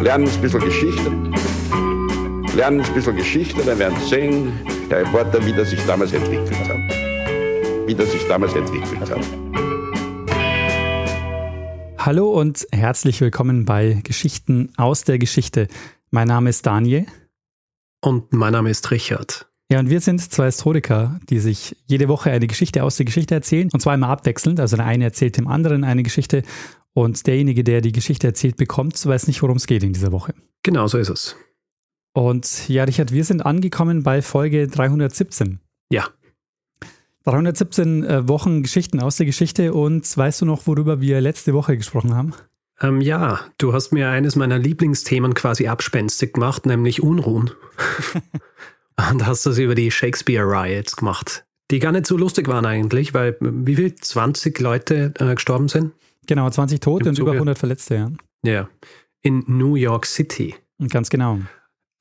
lernen ein bisschen Geschichte. Lernen ein bisschen Geschichte, dann werden Sie sehen, der Reporter, wie das sich damals entwickelt hat. Wie das sich damals entwickelt hat. Hallo und herzlich willkommen bei Geschichten aus der Geschichte. Mein Name ist Daniel. Und mein Name ist Richard. Ja, und wir sind zwei Historiker, die sich jede Woche eine Geschichte aus der Geschichte erzählen. Und zwar immer abwechselnd. Also der eine erzählt dem anderen eine Geschichte und derjenige, der die Geschichte erzählt, bekommt, weiß nicht, worum es geht in dieser Woche. Genau so ist es. Und ja, Richard, wir sind angekommen bei Folge 317. Ja. 317 äh, Wochen Geschichten aus der Geschichte. Und weißt du noch, worüber wir letzte Woche gesprochen haben? Ähm, ja, du hast mir eines meiner Lieblingsthemen quasi abspenstig gemacht, nämlich Unruhen. Und hast das über die Shakespeare Riots gemacht, die gar nicht so lustig waren eigentlich, weil wie viel? 20 Leute äh, gestorben sind? Genau, 20 Tote und über 100 Verletzte, ja. Ja, in New York City. Ganz genau.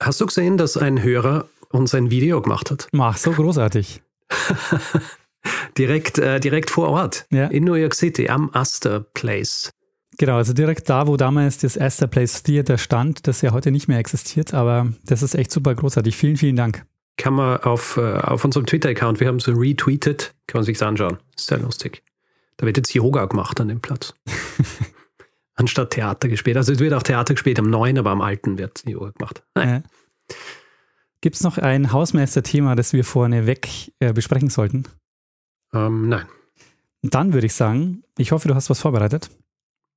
Hast du gesehen, dass ein Hörer uns ein Video gemacht hat? Ach, so großartig. direkt, äh, direkt vor Ort, ja. in New York City, am Astor Place. Genau, also direkt da, wo damals das Astor Place Theater stand, das ja heute nicht mehr existiert, aber das ist echt super großartig. Vielen, vielen Dank. Kann man auf, äh, auf unserem Twitter-Account, wir haben es retweetet, kann man sich anschauen. Sehr lustig. Da wird jetzt Yoga gemacht an dem Platz. Anstatt Theater gespielt. Also es wird auch Theater gespielt am neuen, aber am alten wird Yoga gemacht. Äh. Gibt es noch ein Hausmeister-Thema, das wir vorneweg äh, besprechen sollten? Ähm, nein. Dann würde ich sagen, ich hoffe, du hast was vorbereitet.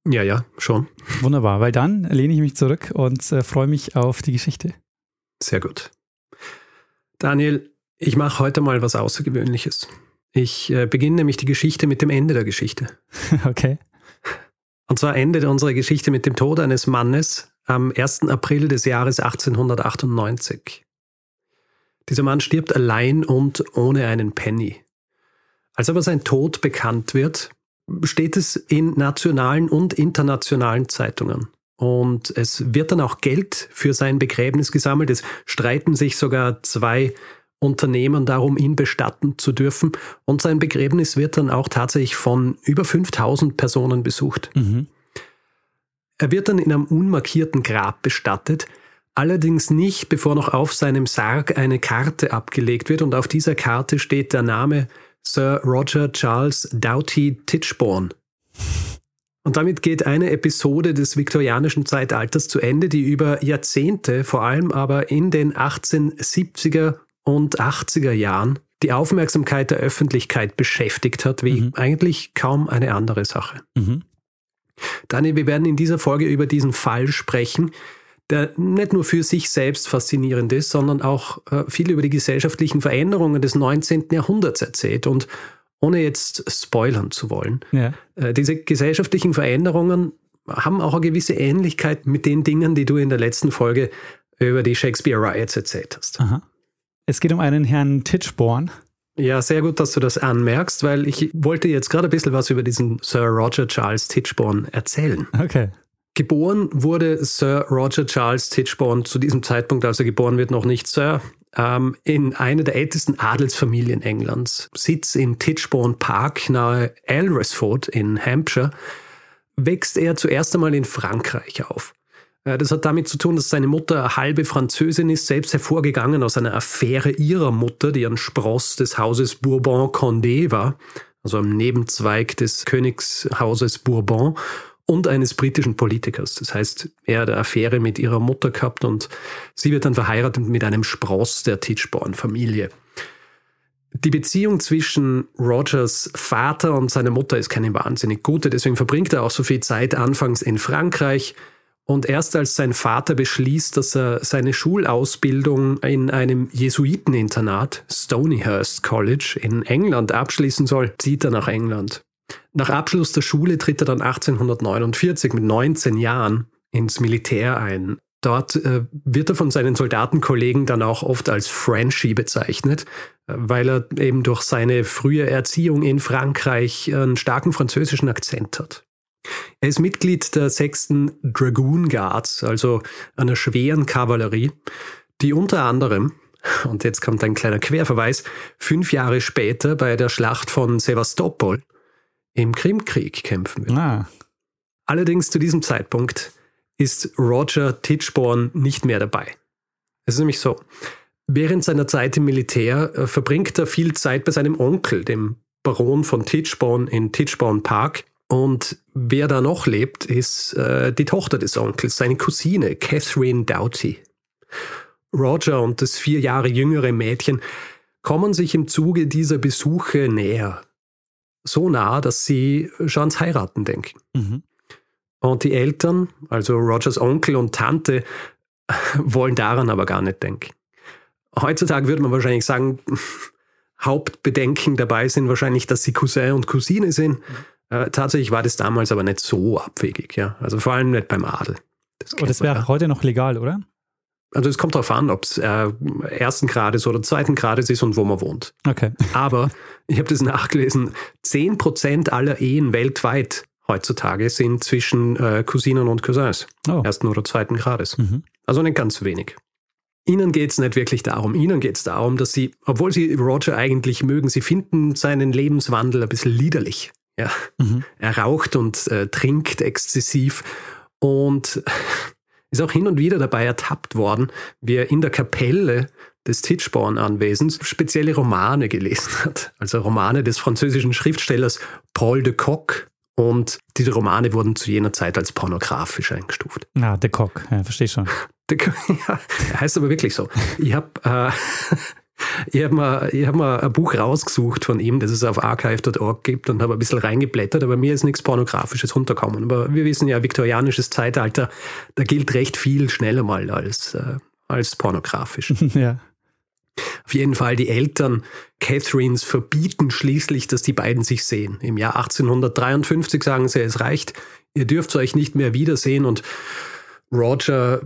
Ja, ja, schon. Wunderbar, weil dann lehne ich mich zurück und äh, freue mich auf die Geschichte. Sehr gut. Daniel, ich mache heute mal was Außergewöhnliches. Ich äh, beginne nämlich die Geschichte mit dem Ende der Geschichte. Okay. Und zwar endet unsere Geschichte mit dem Tod eines Mannes am 1. April des Jahres 1898. Dieser Mann stirbt allein und ohne einen Penny. Als aber sein Tod bekannt wird, steht es in nationalen und internationalen Zeitungen. Und es wird dann auch Geld für sein Begräbnis gesammelt. Es streiten sich sogar zwei Unternehmen darum, ihn bestatten zu dürfen. Und sein Begräbnis wird dann auch tatsächlich von über 5000 Personen besucht. Mhm. Er wird dann in einem unmarkierten Grab bestattet, allerdings nicht, bevor noch auf seinem Sarg eine Karte abgelegt wird. Und auf dieser Karte steht der Name Sir Roger Charles Doughty Titchborne. Und damit geht eine Episode des viktorianischen Zeitalters zu Ende, die über Jahrzehnte, vor allem aber in den 1870er und 80er Jahren, die Aufmerksamkeit der Öffentlichkeit beschäftigt hat, wie mhm. eigentlich kaum eine andere Sache. Mhm. Daniel, wir werden in dieser Folge über diesen Fall sprechen, der nicht nur für sich selbst faszinierend ist, sondern auch äh, viel über die gesellschaftlichen Veränderungen des 19. Jahrhunderts erzählt. Und ohne jetzt spoilern zu wollen, ja. äh, diese gesellschaftlichen Veränderungen haben auch eine gewisse Ähnlichkeit mit den Dingen, die du in der letzten Folge über die Shakespeare Riots erzählt hast. Aha. Es geht um einen Herrn Titchborn. Ja, sehr gut, dass du das anmerkst, weil ich wollte jetzt gerade ein bisschen was über diesen Sir Roger Charles Titchborn erzählen. Okay. Geboren wurde Sir Roger Charles Titchborn zu diesem Zeitpunkt, als er geboren wird, noch nicht Sir, ähm, in einer der ältesten Adelsfamilien Englands. Sitz in Titchborne Park nahe Alresford in Hampshire, wächst er zuerst einmal in Frankreich auf. Äh, das hat damit zu tun, dass seine Mutter halbe Französin ist, selbst hervorgegangen aus einer Affäre ihrer Mutter, die ein Spross des Hauses Bourbon-Condé war, also ein Nebenzweig des Königshauses Bourbon und eines britischen Politikers. Das heißt, er hat eine Affäre mit ihrer Mutter gehabt und sie wird dann verheiratet mit einem Spross der Titchborn-Familie. Die Beziehung zwischen Rogers Vater und seiner Mutter ist keine wahnsinnig gute, deswegen verbringt er auch so viel Zeit anfangs in Frankreich, und erst als sein Vater beschließt, dass er seine Schulausbildung in einem Jesuiteninternat, Stonyhurst College in England, abschließen soll, zieht er nach England. Nach Abschluss der Schule tritt er dann 1849 mit 19 Jahren ins Militär ein. Dort äh, wird er von seinen Soldatenkollegen dann auch oft als Frenchie bezeichnet, weil er eben durch seine frühe Erziehung in Frankreich einen starken französischen Akzent hat. Er ist Mitglied der 6. Dragoon Guards, also einer schweren Kavallerie, die unter anderem, und jetzt kommt ein kleiner Querverweis, fünf Jahre später bei der Schlacht von Sevastopol im Krimkrieg kämpfen wird. Ah. Allerdings zu diesem Zeitpunkt ist Roger Titchborn nicht mehr dabei. Es ist nämlich so, während seiner Zeit im Militär äh, verbringt er viel Zeit bei seinem Onkel, dem Baron von Titchborn in Titchborn Park. Und wer da noch lebt, ist äh, die Tochter des Onkels, seine Cousine Catherine Doughty. Roger und das vier Jahre jüngere Mädchen kommen sich im Zuge dieser Besuche näher. So nah, dass sie schon ans Heiraten denken. Mhm. Und die Eltern, also Rogers Onkel und Tante, wollen daran aber gar nicht denken. Heutzutage würde man wahrscheinlich sagen, Hauptbedenken dabei sind wahrscheinlich, dass sie Cousin und Cousine sind. Äh, tatsächlich war das damals aber nicht so abwegig, ja. Also vor allem nicht beim Adel. Das, oh, das wäre ja. heute noch legal, oder? Also es kommt darauf an, ob es äh, ersten Grades oder zweiten Grades ist und wo man wohnt. Okay. Aber ich habe das nachgelesen, 10% aller Ehen weltweit heutzutage sind zwischen äh, Cousinen und Cousins. Oh. Ersten oder zweiten Grades. Mhm. Also nicht ganz wenig. Ihnen geht es nicht wirklich darum. Ihnen geht es darum, dass sie, obwohl sie Roger eigentlich mögen, sie finden seinen Lebenswandel ein bisschen liederlich. Ja. Mhm. Er raucht und äh, trinkt exzessiv und ist auch hin und wieder dabei ertappt worden, wie er in der Kapelle des Titchborn-Anwesens spezielle Romane gelesen hat. Also Romane des französischen Schriftstellers Paul de Kock. Und diese Romane wurden zu jener Zeit als pornografisch eingestuft. Ah, de Kock, ja, verstehe schon. De, ja, heißt aber wirklich so. Ich habe äh, ich habe mir, hab mir ein Buch rausgesucht von ihm, das es auf archive.org gibt und habe ein bisschen reingeblättert, aber mir ist nichts Pornografisches runtergekommen. Aber wir wissen ja, viktorianisches Zeitalter, da gilt recht viel schneller mal als, äh, als pornografisch. ja. Auf jeden Fall, die Eltern Catherines verbieten schließlich, dass die beiden sich sehen. Im Jahr 1853 sagen sie, es reicht, ihr dürft euch nicht mehr wiedersehen und Roger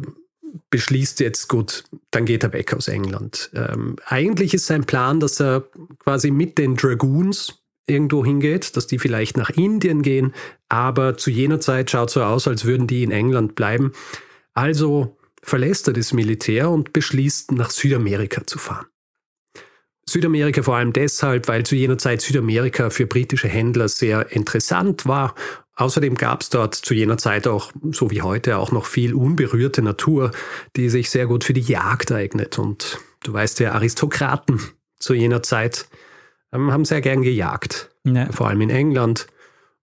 beschließt jetzt, gut, dann geht er weg aus England. Ähm, eigentlich ist sein Plan, dass er quasi mit den Dragoons irgendwo hingeht, dass die vielleicht nach Indien gehen, aber zu jener Zeit schaut so aus, als würden die in England bleiben. Also verlässt er das Militär und beschließt, nach Südamerika zu fahren. Südamerika vor allem deshalb, weil zu jener Zeit Südamerika für britische Händler sehr interessant war Außerdem gab es dort zu jener Zeit auch, so wie heute, auch noch viel unberührte Natur, die sich sehr gut für die Jagd eignet. Und du weißt ja, Aristokraten zu jener Zeit ähm, haben sehr gern gejagt, ja. vor allem in England.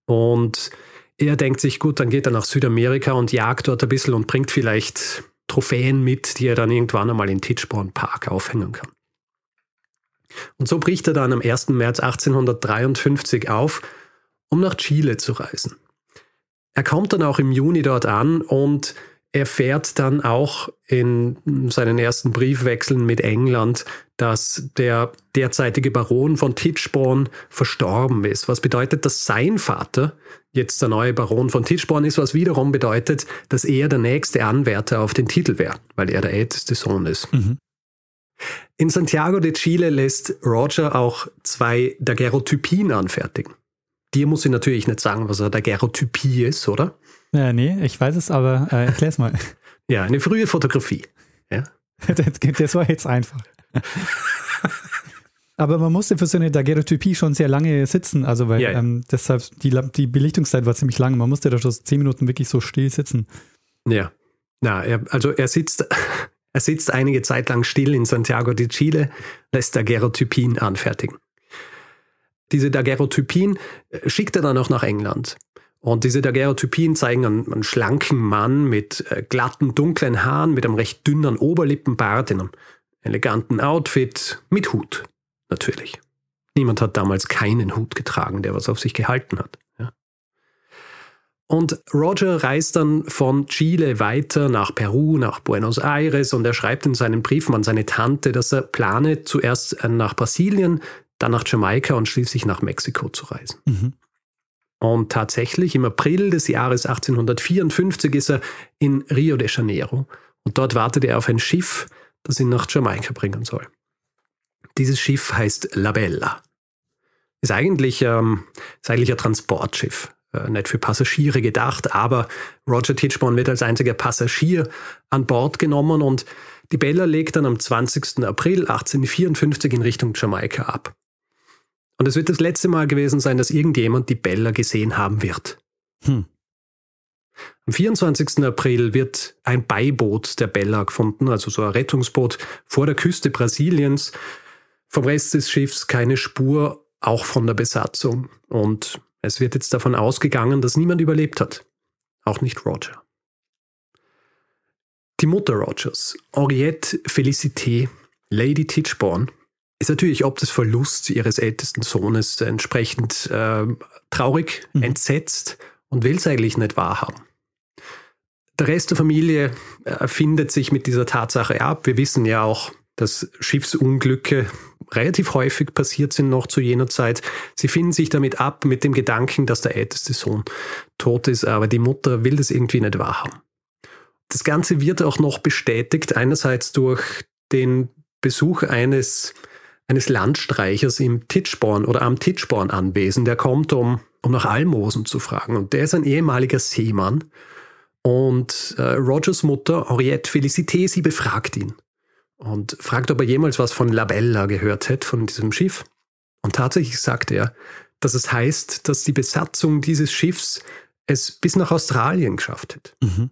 Und er denkt sich, gut, dann geht er nach Südamerika und jagt dort ein bisschen und bringt vielleicht Trophäen mit, die er dann irgendwann einmal in Titchborn Park aufhängen kann. Und so bricht er dann am 1. März 1853 auf, um nach Chile zu reisen. Er kommt dann auch im Juni dort an und erfährt dann auch in seinen ersten Briefwechseln mit England, dass der derzeitige Baron von Titchborn verstorben ist. Was bedeutet, dass sein Vater jetzt der neue Baron von Titchborn ist, was wiederum bedeutet, dass er der nächste Anwärter auf den Titel wäre, weil er der älteste Sohn ist. Mhm. In Santiago de Chile lässt Roger auch zwei Daguerreotypien anfertigen. Dir muss ich natürlich nicht sagen, was eine Daguerreotypie ist, oder? Ja, nee, ich weiß es, aber äh, erklär's mal. ja, eine frühe Fotografie. Ja? das war jetzt einfach. Aber man musste für so eine Daguerreotypie schon sehr lange sitzen, also weil ja, ja. Ähm, deshalb die, die Belichtungszeit war ziemlich lang. Man musste da schon zehn Minuten wirklich so still sitzen. Ja. Na, er, also er sitzt, er sitzt einige Zeit lang still in Santiago de Chile, lässt Daguerreotypien anfertigen. Diese Daguerreotypien äh, schickt er dann auch nach England. Und diese Daguerreotypien zeigen einen, einen, schlanken Mann mit äh, glatten, dunklen Haaren, mit einem recht dünnen Oberlippenbart, in einem eleganten Outfit, mit Hut, natürlich. Niemand hat damals keinen Hut getragen, der was auf sich gehalten hat. Ja. Und Roger reist dann von Chile weiter nach Peru, nach Buenos Aires und er schreibt in seinen Briefen an seine Tante, dass er plane, zuerst äh, nach Brasilien, dann nach Jamaika und schließlich nach Mexiko zu reisen. Mhm. Und tatsächlich im April des Jahres 1854 ist er in Rio de Janeiro und dort wartet er auf ein Schiff, das ihn nach Jamaika bringen soll. Dieses Schiff heißt La Bella. Ist eigentlich, ähm, ist eigentlich ein Transportschiff. Äh, nicht für Passagiere gedacht, aber Roger Titchborn wird als einziger Passagier an Bord genommen und die Bella legt dann am 20. April 1854 in Richtung Jamaika ab. Und es wird das letzte Mal gewesen sein, dass irgendjemand die Bella gesehen haben wird. Hm. Am 24. April wird ein Beiboot der Bella gefunden, also so ein Rettungsboot vor der Küste Brasiliens. Vom Rest des Schiffs keine Spur, auch von der Besatzung. Und es wird jetzt davon ausgegangen, dass niemand überlebt hat. Auch nicht Roger. Die Mutter Rogers, Henriette Felicité, Lady Titchborn, ist natürlich ob des Verlusts ihres ältesten Sohnes entsprechend äh, traurig, mhm. entsetzt und will es eigentlich nicht wahrhaben. Der Rest der Familie äh, findet sich mit dieser Tatsache ab. Wir wissen ja auch, dass Schiffsunglücke relativ häufig passiert sind noch zu jener Zeit. Sie finden sich damit ab mit dem Gedanken, dass der älteste Sohn tot ist, aber die Mutter will das irgendwie nicht wahrhaben. Das Ganze wird auch noch bestätigt, einerseits durch den Besuch eines, eines Landstreichers im Titchborn oder am Titchborn anwesen. Der kommt, um, um nach Almosen zu fragen. Und der ist ein ehemaliger Seemann. Und äh, Rogers Mutter, Henriette Felicité, sie befragt ihn und fragt, ob er jemals was von Labella gehört hätte, von diesem Schiff. Und tatsächlich sagt er, dass es heißt, dass die Besatzung dieses Schiffs es bis nach Australien geschafft hat. Mhm.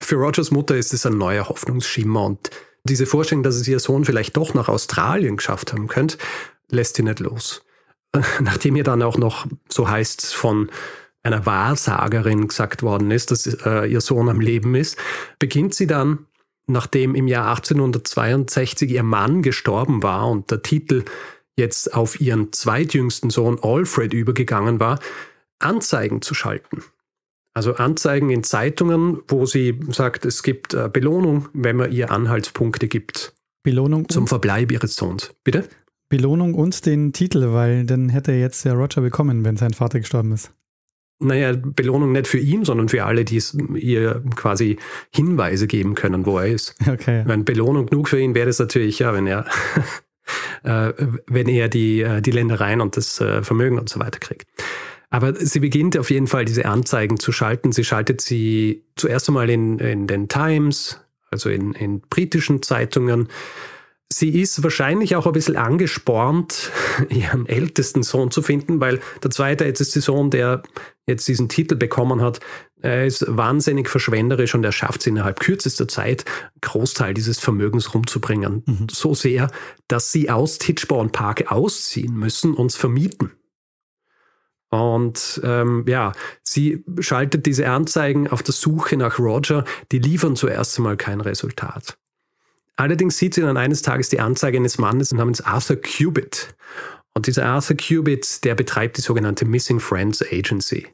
Für Rogers Mutter ist es ein neuer Hoffnungsschimmer und diese Vorstellung, dass es ihr Sohn vielleicht doch nach Australien geschafft haben könnte, lässt sie nicht los. Nachdem ihr dann auch noch, so heißt es, von einer Wahrsagerin gesagt worden ist, dass äh, ihr Sohn am Leben ist, beginnt sie dann nachdem im Jahr 1862 ihr Mann gestorben war und der Titel jetzt auf ihren zweitjüngsten Sohn Alfred übergegangen war, Anzeigen zu schalten. Also Anzeigen in Zeitungen, wo sie sagt, es gibt äh, Belohnung, wenn man ihr Anhaltspunkte gibt. Belohnung zum Verbleib ihres Sohns. Bitte? Belohnung und den Titel, weil dann hätte er jetzt ja Roger bekommen, wenn sein Vater gestorben ist naja, Belohnung nicht für ihn, sondern für alle, die es ihr quasi Hinweise geben können, wo er ist. Okay. Wenn Belohnung genug für ihn wäre es natürlich, ja, wenn er, äh, wenn er die, äh, die Ländereien und das äh, Vermögen und so weiter kriegt. Aber sie beginnt auf jeden Fall, diese Anzeigen zu schalten. Sie schaltet sie zuerst einmal in, in den Times, also in, in britischen Zeitungen. Sie ist wahrscheinlich auch ein bisschen angespornt, ihren ältesten Sohn zu finden, weil der zweite älteste Sohn, der jetzt diesen Titel bekommen hat, er ist wahnsinnig verschwenderisch und er schafft es innerhalb kürzester Zeit, einen Großteil dieses Vermögens rumzubringen. Mhm. So sehr, dass sie aus Titchborn Park ausziehen müssen und es vermieten. Und ähm, ja, sie schaltet diese Anzeigen auf der Suche nach Roger, die liefern zuerst einmal kein Resultat. Allerdings sieht sie dann eines Tages die Anzeige eines Mannes namens Arthur Cubitt. Und dieser Arthur Cubitt, der betreibt die sogenannte Missing Friends Agency.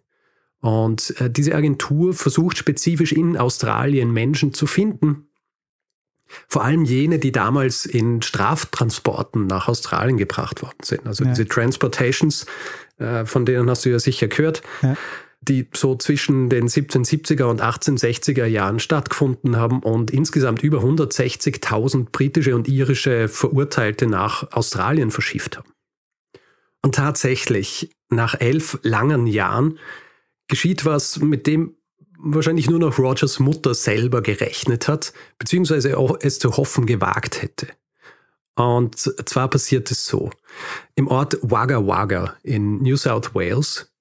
Und äh, diese Agentur versucht spezifisch in Australien Menschen zu finden, vor allem jene, die damals in Straftransporten nach Australien gebracht worden sind. Also ja. diese Transportations, von denen hast du ja sicher gehört. Ja die so zwischen den 1770er und 1860er Jahren stattgefunden haben und insgesamt über 160.000 britische und irische Verurteilte nach Australien verschifft haben. Und tatsächlich, nach elf langen Jahren geschieht was, mit dem wahrscheinlich nur noch Rogers Mutter selber gerechnet hat, beziehungsweise es zu hoffen gewagt hätte. Und zwar passiert es so. Im Ort Wagga Wagga in New South Wales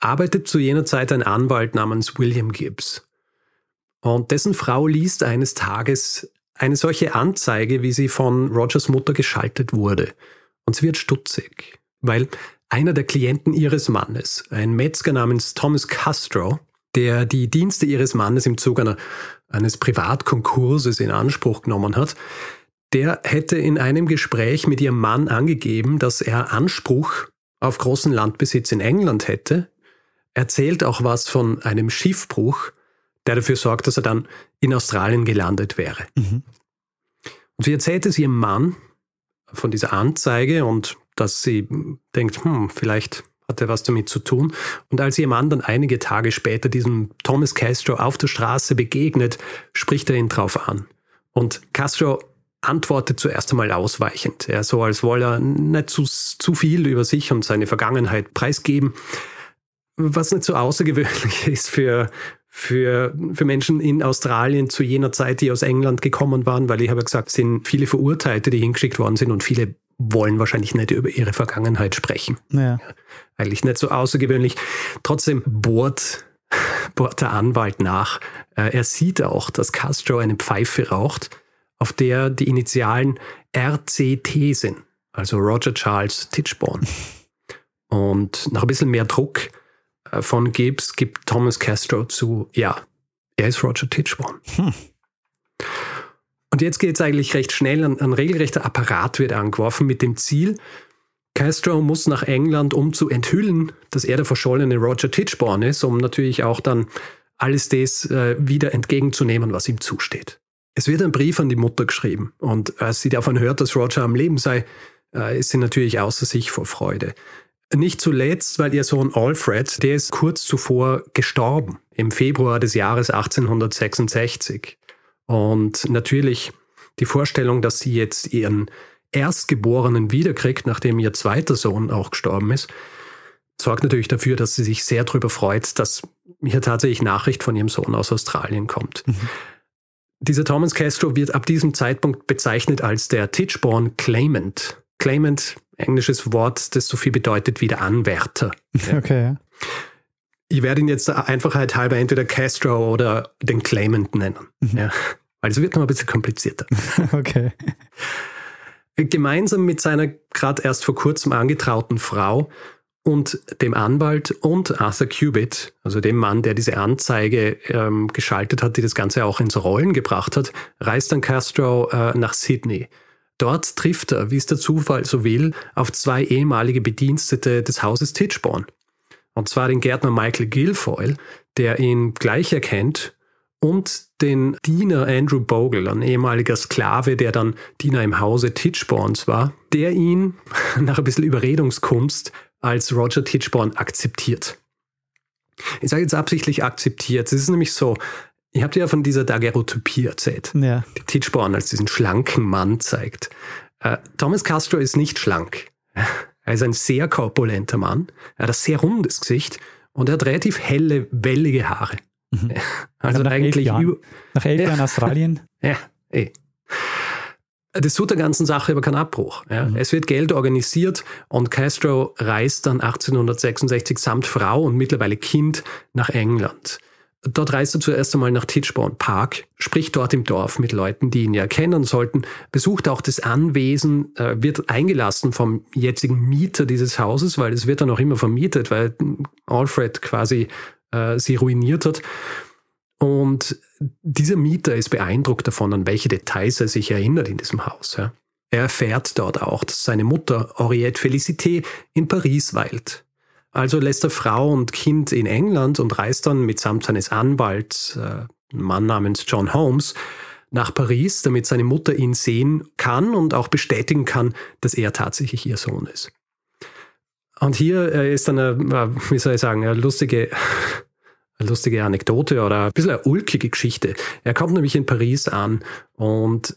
arbeitet zu jener Zeit ein Anwalt namens William Gibbs. Und dessen Frau liest eines Tages eine solche Anzeige, wie sie von Rogers Mutter geschaltet wurde. Und sie wird stutzig, weil einer der Klienten ihres Mannes, ein Metzger namens Thomas Castro, der die Dienste ihres Mannes im Zuge einer, eines Privatkonkurses in Anspruch genommen hat, der hätte in einem Gespräch mit ihrem Mann angegeben, dass er Anspruch auf großen Landbesitz in England hätte, erzählt auch was von einem Schiffbruch, der dafür sorgt, dass er dann in Australien gelandet wäre. Mhm. Und sie erzählt es ihrem Mann von dieser Anzeige und dass sie denkt, hm, vielleicht hat er was damit zu tun. Und als ihr Mann dann einige Tage später diesem Thomas Castro auf der Straße begegnet, spricht er ihn drauf an. Und Castro antwortet zuerst einmal ausweichend. Er so, als wolle er nicht zu, zu viel über sich und seine Vergangenheit preisgeben was nicht so außergewöhnlich ist für, für, für Menschen in Australien zu jener Zeit, die aus England gekommen waren, weil ich habe gesagt, es sind viele Verurteilte, die hingeschickt worden sind und viele wollen wahrscheinlich nicht über ihre Vergangenheit sprechen. Ja. Eigentlich nicht so außergewöhnlich. Trotzdem bohrt, bohrt der Anwalt nach. Äh, er sieht auch, dass Castro eine Pfeife raucht, auf der die Initialen RCT sind, also Roger Charles Titchborn. Und nach ein bisschen mehr Druck äh, von Gibbs gibt Thomas Castro zu, ja, er ist Roger Titchborn. Hm. Und jetzt geht es eigentlich recht schnell, ein, ein regelrechter Apparat wird angeworfen mit dem Ziel, Castro muss nach England, um zu enthüllen, dass er der verschollene Roger Titchborn ist, um natürlich auch dann alles das äh, wieder entgegenzunehmen, was ihm zusteht. Es wird ein Brief an die Mutter geschrieben und als sie davon hört, dass Roger am Leben sei, äh, ist sie natürlich außer sich vor Freude. Nicht zuletzt, weil ihr Sohn Alfred, der ist kurz zuvor gestorben, im Februar des Jahres 1866. Und natürlich die Vorstellung, dass sie jetzt ihren Erstgeborenen wiederkriegt, nachdem ihr zweiter Sohn auch gestorben ist, sorgt natürlich dafür, dass sie sich sehr darüber freut, dass hier tatsächlich Nachricht von ihrem Sohn aus Australien kommt. Mhm. Dieser Thomas Castro wird ab diesem Zeitpunkt bezeichnet als der Titchborn Claimant. Claimant, englisches Wort, das so viel bedeutet wie der Anwärter. Okay. Ja. Ich werde ihn jetzt Einfachheit halber entweder Castro oder den Claimant nennen. Mhm. Ja. Weil es wird noch ein bisschen komplizierter. okay. Gemeinsam mit seiner gerade erst vor kurzem angetrauten Frau und dem Anwalt und Arthur Cubitt, also dem Mann, der diese Anzeige ähm, geschaltet hat, die das Ganze auch ins Rollen gebracht hat, reist dann Castro äh, nach Sydney. Dort trifft er, wie es der Zufall so will, auf zwei ehemalige Bedienstete des Hauses Titchborn. Und zwar den Gärtner Michael Guilfoyle, der ihn gleich erkennt und den Diener Andrew Bogle, ein ehemaliger Sklave, der dann Diener im Hause Titchborns war, der ihn nach ein bisschen Überredungskunst als Roger Titchborn akzeptiert. Ich sage jetzt absichtlich akzeptiert. Es ist nämlich so, ich habe dir ja von dieser Daguerreotypie erzählt, ja. die Titchborn als diesen schlanken Mann zeigt. Äh, Thomas Castro ist nicht schlank. Er ist ein sehr korpulenter Mann. Er hat ein sehr rundes Gesicht und er hat relativ helle, wellige Haare. Mhm. Also, also nach eigentlich elf Jahren, nach elf Jahren Australien? Ja, eh. Das tut der ganzen Sache aber keinen Abbruch. Ja. Mhm. Es wird Geld organisiert und Castro reist dann 1866 samt Frau und mittlerweile Kind nach England. Dort reist er zuerst einmal nach Titchborne Park, spricht dort im Dorf mit Leuten, die ihn ja kennen sollten, besucht auch das Anwesen, äh, wird eingelassen vom jetzigen Mieter dieses Hauses, weil es wird dann auch immer vermietet, weil Alfred quasi äh, sie ruiniert hat. Und dieser Mieter ist beeindruckt davon, an welche Details er sich erinnert in diesem Haus. Ja. Er erfährt dort auch, dass seine Mutter Henriette Félicité in Paris weilt. Also lässt er Frau und Kind in England und reist dann mitsamt seines Anwalts, äh, Mann namens John Holmes, nach Paris, damit seine Mutter ihn sehen kann und auch bestätigen kann, dass er tatsächlich ihr Sohn ist. Und hier äh, ist dann eine, wie soll ich sagen, eine lustige, lustige Anekdote oder ein bisschen eine ulkige Geschichte. Er kommt nämlich in Paris an und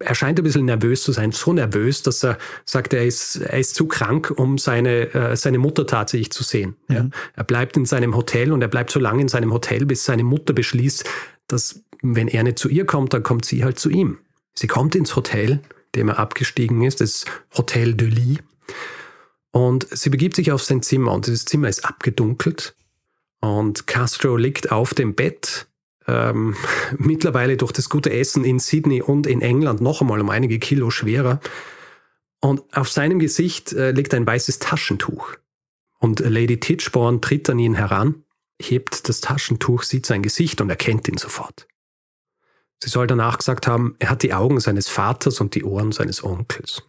er scheint ein bisschen nervös zu sein, so nervös, dass er sagt, er ist, er ist zu krank, um seine, äh, seine Mutter tatsächlich zu sehen. Mhm. Ja. Er bleibt in seinem Hotel und er bleibt so lange in seinem Hotel, bis seine Mutter beschließt, dass wenn er nicht zu ihr kommt, dann kommt sie halt zu ihm. Sie kommt ins Hotel, dem er abgestiegen ist, das Hotel de Lis. Und sie begibt sich auf sein Zimmer und dieses Zimmer ist abgedunkelt. Und Castro liegt auf dem Bett, ähm, mittlerweile durch das gute Essen in Sydney und in England noch einmal um einige Kilo schwerer. Und auf seinem Gesicht äh, liegt ein weißes Taschentuch. Und Lady Titchborn tritt an ihn heran, hebt das Taschentuch, sieht sein Gesicht und erkennt ihn sofort. Sie soll danach gesagt haben, er hat die Augen seines Vaters und die Ohren seines Onkels.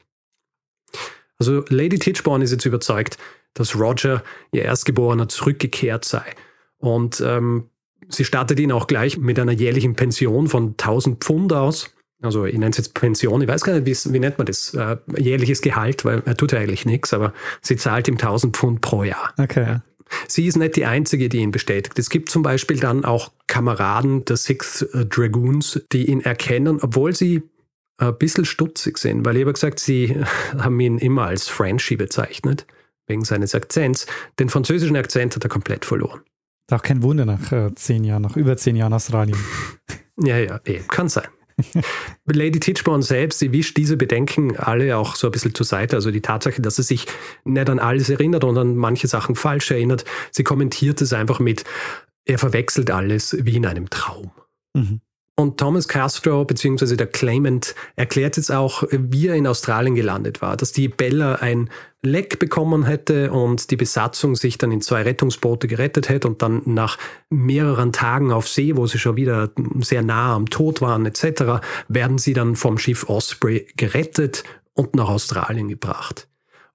Also Lady Titchborn ist jetzt überzeugt, dass Roger, ihr Erstgeborener, zurückgekehrt sei. Und ähm, sie startet ihn auch gleich mit einer jährlichen Pension von 1000 Pfund aus. Also ich nenne es jetzt Pension, ich weiß gar nicht, wie, wie nennt man das? Äh, jährliches Gehalt, weil er tut ja eigentlich nichts, aber sie zahlt ihm 1000 Pfund pro Jahr. Okay. Sie ist nicht die Einzige, die ihn bestätigt. Es gibt zum Beispiel dann auch Kameraden der Sixth Dragoons, die ihn erkennen, obwohl sie ein bisschen stutzig sind, weil ich habe gesagt, sie haben ihn immer als Frenchy bezeichnet, wegen seines Akzents. Den französischen Akzent hat er komplett verloren. Auch kein Wunder nach äh, zehn Jahren, nach über zehn Jahren Australien. ja, ja, eh, kann sein. Lady Titchborn selbst, sie wischt diese Bedenken alle auch so ein bisschen zur Seite. Also die Tatsache, dass sie sich nicht an alles erinnert und an manche Sachen falsch erinnert. Sie kommentiert es einfach mit, er verwechselt alles wie in einem Traum. Mhm. Und Thomas Castro, beziehungsweise der Claimant, erklärt jetzt auch, wie er in Australien gelandet war, dass die Bella ein Leck bekommen hätte und die Besatzung sich dann in zwei Rettungsboote gerettet hätte und dann nach mehreren Tagen auf See, wo sie schon wieder sehr nah am Tod waren etc., werden sie dann vom Schiff Osprey gerettet und nach Australien gebracht.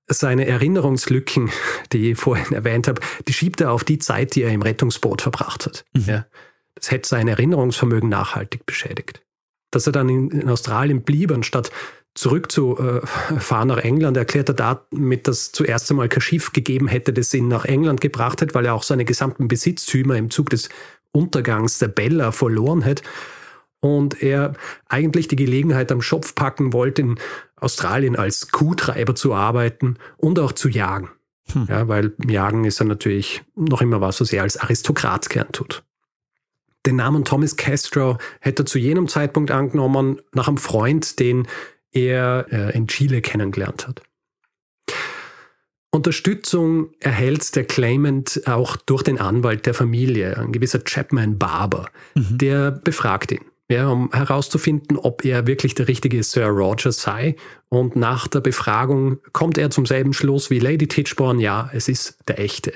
Seine Erinnerungslücken, die ich vorhin erwähnt habe, die schiebt er auf die Zeit, die er im Rettungsboot verbracht hat. Mhm. Ja. Das hätte sein Erinnerungsvermögen nachhaltig beschädigt. Dass er dann in, in Australien blieb, anstatt zurückzufahren nach England, erklärt er damit, dass zuerst einmal kein Schiff gegeben hätte, das ihn nach England gebracht hätte, weil er auch seine gesamten Besitztümer im Zug des Untergangs der Bella verloren hätte. Und er eigentlich die Gelegenheit am Schopf packen wollte, in Australien als Kuhtreiber zu arbeiten und auch zu jagen. Hm. Ja, weil Jagen ist ja natürlich noch immer was, was er als Aristokrat gern tut. Den Namen Thomas Castro hätte er zu jenem Zeitpunkt angenommen nach einem Freund, den er äh, in Chile kennengelernt hat. Unterstützung erhält der Claimant auch durch den Anwalt der Familie, ein gewisser Chapman Barber. Mhm. Der befragt ihn, ja, um herauszufinden, ob er wirklich der richtige Sir Roger sei. Und nach der Befragung kommt er zum selben Schluss wie Lady Titchborne, ja, es ist der echte.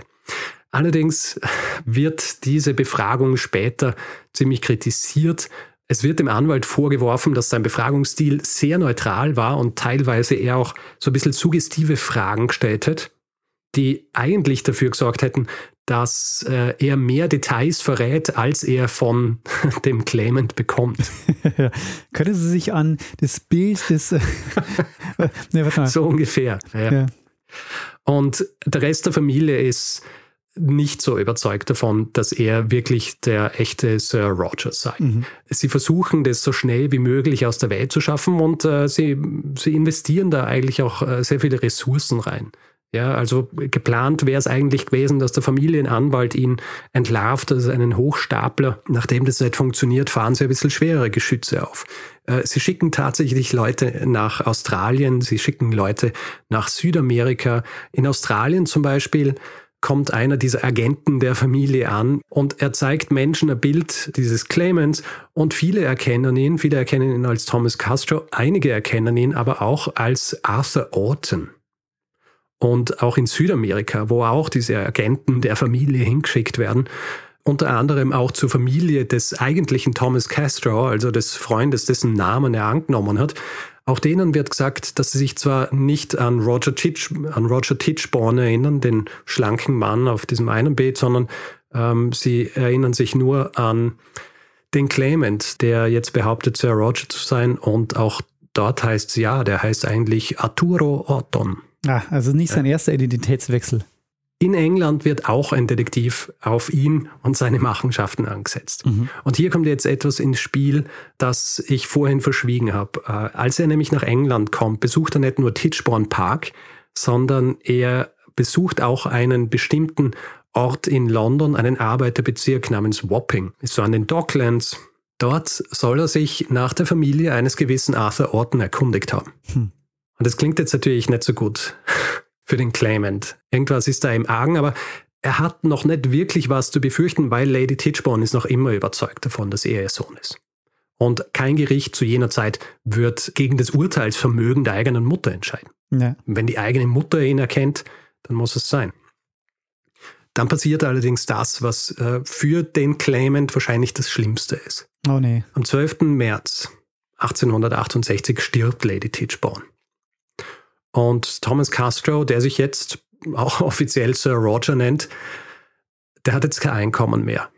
Allerdings wird diese Befragung später ziemlich kritisiert. Es wird dem Anwalt vorgeworfen, dass sein Befragungsstil sehr neutral war und teilweise er auch so ein bisschen suggestive Fragen gestellt hat, die eigentlich dafür gesorgt hätten, dass äh, er mehr Details verrät, als er von dem Claimant bekommt. Können Sie sich an das Bild des... nee, so ungefähr. Ja. Ja. Und der Rest der Familie ist nicht so überzeugt davon, dass er wirklich der echte Sir Roger sei. Mhm. Sie versuchen, das so schnell wie möglich aus der Welt zu schaffen und äh, sie, sie investieren da eigentlich auch äh, sehr viele Ressourcen rein. Ja, also geplant wäre es eigentlich gewesen, dass der Familienanwalt ihn entlarvt, also einen Hochstapler. Nachdem das nicht funktioniert, fahren sie ein bisschen schwerere Geschütze auf. Äh, sie schicken tatsächlich Leute nach Australien, sie schicken Leute nach Südamerika. In Australien zum Beispiel kommt einer dieser Agenten der Familie an und er zeigt Menschen ein Bild dieses Claimants und viele erkennen ihn, viele erkennen ihn als Thomas Castro, einige erkennen ihn aber auch als Arthur Orton. Und auch in Südamerika, wo auch diese Agenten der Familie hingeschickt werden, unter anderem auch zur Familie des eigentlichen Thomas Castro, also des Freundes, dessen Namen er angenommen hat, auch denen wird gesagt, dass sie sich zwar nicht an Roger, Titch, an Roger Titchborn erinnern, den schlanken Mann auf diesem einen Beet, sondern ähm, sie erinnern sich nur an den Claimant, der jetzt behauptet, Sir Roger zu sein. Und auch dort heißt es ja, der heißt eigentlich Arturo Orton. Ah, also nicht sein erster Identitätswechsel. In England wird auch ein Detektiv auf ihn und seine Machenschaften angesetzt. Mhm. Und hier kommt jetzt etwas ins Spiel, das ich vorhin verschwiegen habe. Äh, als er nämlich nach England kommt, besucht er nicht nur Titchborne Park, sondern er besucht auch einen bestimmten Ort in London, einen Arbeiterbezirk namens Wapping. Ist so an den Docklands. Dort soll er sich nach der Familie eines gewissen Arthur Orton erkundigt haben. Hm. Und das klingt jetzt natürlich nicht so gut für den Claimant. Irgendwas ist da im Argen, aber er hat noch nicht wirklich was zu befürchten, weil Lady Titchborne ist noch immer überzeugt davon, dass er ihr Sohn ist. Und kein Gericht zu jener Zeit wird gegen das Urteilsvermögen der eigenen Mutter entscheiden. Ja. Wenn die eigene Mutter ihn erkennt, dann muss es sein. Dann passiert allerdings das, was äh, für den Claimant wahrscheinlich das Schlimmste ist. Oh nee. Am 12. März 1868 stirbt Lady Titchborne. Und Thomas Castro, der sich jetzt auch offiziell Sir Roger nennt, der hat jetzt kein Einkommen mehr.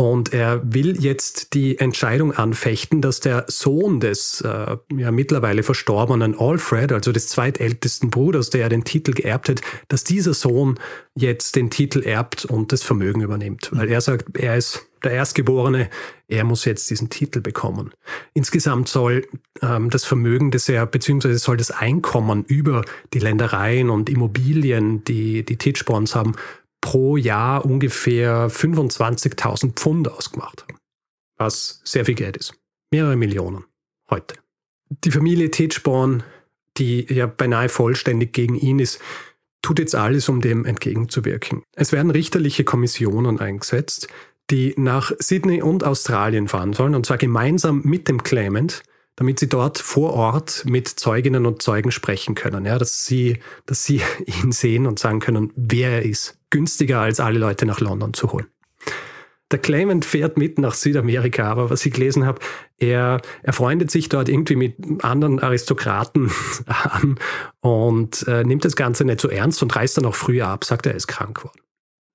Und er will jetzt die Entscheidung anfechten, dass der Sohn des äh, ja, mittlerweile verstorbenen Alfred, also des zweitältesten Bruders, der ja den Titel geerbt hat, dass dieser Sohn jetzt den Titel erbt und das Vermögen übernimmt. Weil er sagt, er ist der Erstgeborene, er muss jetzt diesen Titel bekommen. Insgesamt soll ähm, das Vermögen, das er, beziehungsweise soll das Einkommen über die Ländereien und Immobilien, die die Titchborns haben, pro Jahr ungefähr 25.000 Pfund ausgemacht haben, was sehr viel Geld ist. Mehrere Millionen heute. Die Familie Tetschborn, die ja beinahe vollständig gegen ihn ist, tut jetzt alles, um dem entgegenzuwirken. Es werden richterliche Kommissionen eingesetzt, die nach Sydney und Australien fahren sollen, und zwar gemeinsam mit dem Claimant, damit sie dort vor Ort mit Zeuginnen und Zeugen sprechen können, ja, dass sie, dass sie ihn sehen und sagen können, wer er ist. Günstiger als alle Leute nach London zu holen. Der Claimant fährt mit nach Südamerika, aber was ich gelesen habe, er, er freundet sich dort irgendwie mit anderen Aristokraten an und äh, nimmt das Ganze nicht so ernst und reist dann auch früher ab, sagt er, er ist krank geworden.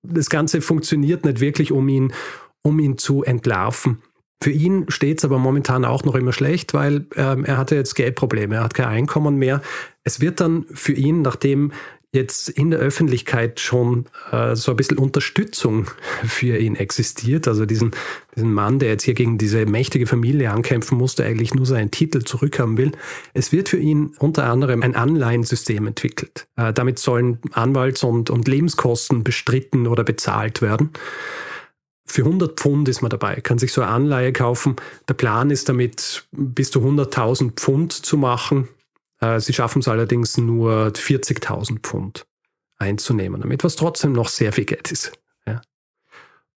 Das Ganze funktioniert nicht wirklich, um ihn, um ihn zu entlarven. Für ihn steht es aber momentan auch noch immer schlecht, weil ähm, er hatte jetzt Geldprobleme, er hat kein Einkommen mehr. Es wird dann für ihn, nachdem jetzt in der Öffentlichkeit schon äh, so ein bisschen Unterstützung für ihn existiert. Also diesen, diesen Mann, der jetzt hier gegen diese mächtige Familie ankämpfen musste, eigentlich nur seinen Titel zurückhaben will. Es wird für ihn unter anderem ein Anleihensystem entwickelt. Äh, damit sollen Anwalts- und, und Lebenskosten bestritten oder bezahlt werden. Für 100 Pfund ist man dabei, kann sich so eine Anleihe kaufen. Der Plan ist damit bis zu 100.000 Pfund zu machen sie schaffen es allerdings nur 40.000 Pfund einzunehmen, damit was trotzdem noch sehr viel Geld ist. Ja.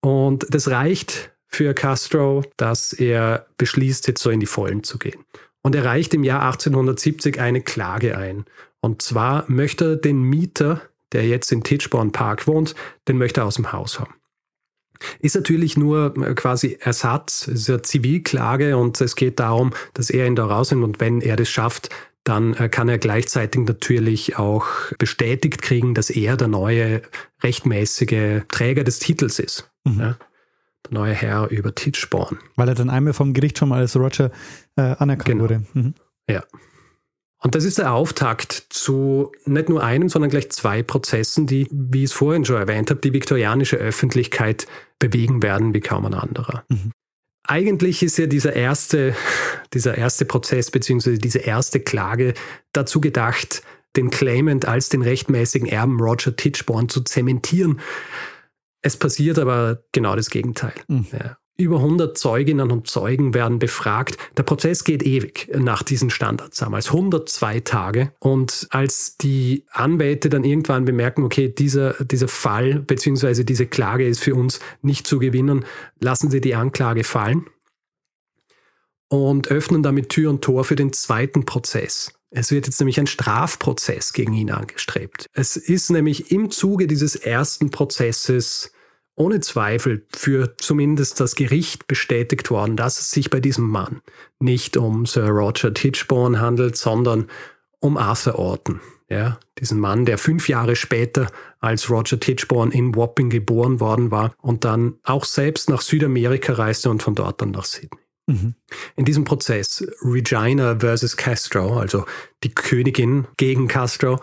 Und das reicht für Castro, dass er beschließt, jetzt so in die Vollen zu gehen. Und er reicht im Jahr 1870 eine Klage ein. Und zwar möchte er den Mieter, der jetzt in Titchborn Park wohnt, den möchte er aus dem Haus haben. Ist natürlich nur äh, quasi Ersatz, ist eine Zivilklage und es geht darum, dass er ihn da rausnimmt und wenn er das schafft, dann äh, kann er gleichzeitig natürlich auch bestätigt kriegen, dass er der neue rechtmäßige Träger des Titels ist. Mhm. Ja? Der neue Herr über Titchborn. Weil er dann einmal vom Gericht schon mal als Roger äh, anerkannt genau. wurde. Mhm. Ja. Und das ist der Auftakt zu nicht nur einem, sondern gleich zwei Prozessen, die, wie ich es vorhin schon erwähnt habe, die viktorianische Öffentlichkeit bewegen werden wie kaum ein anderer. Mhm. Eigentlich ist ja dieser erste, dieser erste Prozess beziehungsweise diese erste Klage dazu gedacht, den Claimant als den rechtmäßigen Erben Roger Titchborn zu zementieren. Es passiert aber genau das Gegenteil. Mhm. Ja. Über 100 Zeuginnen und Zeugen werden befragt. Der Prozess geht ewig nach diesen Standards, damals 102 Tage. Und als die Anwälte dann irgendwann bemerken, okay, dieser, dieser Fall bzw. diese Klage ist für uns nicht zu gewinnen, lassen sie die Anklage fallen und öffnen damit Tür und Tor für den zweiten Prozess. Es wird jetzt nämlich ein Strafprozess gegen ihn angestrebt. Es ist nämlich im Zuge dieses ersten Prozesses ohne Zweifel für zumindest das Gericht bestätigt worden, dass es sich bei diesem Mann nicht um Sir Roger Tichborne handelt, sondern um Arthur Orton. Ja, diesen Mann, der fünf Jahre später als Roger Tichborne in Wapping geboren worden war und dann auch selbst nach Südamerika reiste und von dort dann nach Sydney. Mhm. In diesem Prozess Regina versus Castro, also die Königin gegen Castro,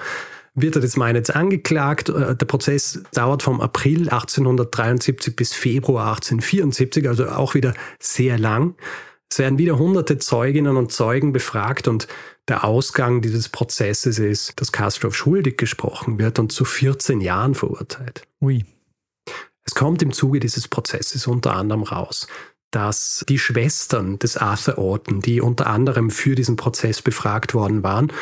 wird er das Mal jetzt angeklagt. Äh, der Prozess dauert vom April 1873 bis Februar 1874, also auch wieder sehr lang. Es werden wieder hunderte Zeuginnen und Zeugen befragt und der Ausgang dieses Prozesses ist, dass Castro schuldig gesprochen wird und zu 14 Jahren verurteilt. Ui. Es kommt im Zuge dieses Prozesses unter anderem raus, dass die Schwestern des Arthur Orton, die unter anderem für diesen Prozess befragt worden waren,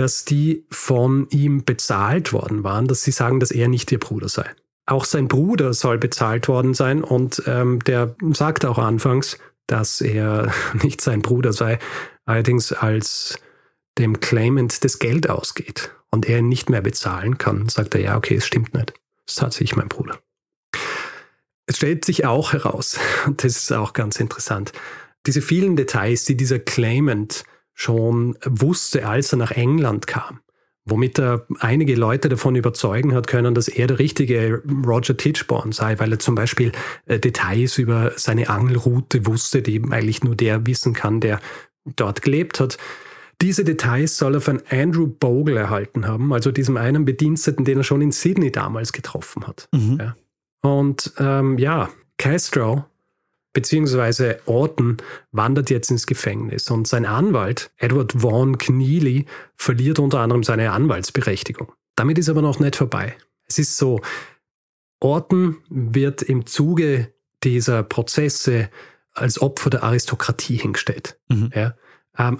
dass die von ihm bezahlt worden waren, dass sie sagen, dass er nicht ihr Bruder sei. Auch sein Bruder soll bezahlt worden sein und ähm, der sagte auch anfangs, dass er nicht sein Bruder sei, allerdings als dem Claimant das Geld ausgeht und er ihn nicht mehr bezahlen kann, sagt er, ja, okay, es stimmt nicht. Es ist tatsächlich mein Bruder. Es stellt sich auch heraus, und das ist auch ganz interessant, diese vielen Details, die dieser Claimant schon wusste, als er nach England kam. Womit er einige Leute davon überzeugen hat können, dass er der richtige Roger Tichborne sei, weil er zum Beispiel äh, Details über seine Angelroute wusste, die eigentlich nur der wissen kann, der dort gelebt hat. Diese Details soll er von Andrew Bogle erhalten haben, also diesem einen Bediensteten, den er schon in Sydney damals getroffen hat. Mhm. Ja. Und ähm, ja, Castro beziehungsweise Orton wandert jetzt ins Gefängnis und sein Anwalt, Edward Vaughan Kneely, verliert unter anderem seine Anwaltsberechtigung. Damit ist aber noch nicht vorbei. Es ist so, Orton wird im Zuge dieser Prozesse als Opfer der Aristokratie hingestellt. Mhm. Ja? Ähm,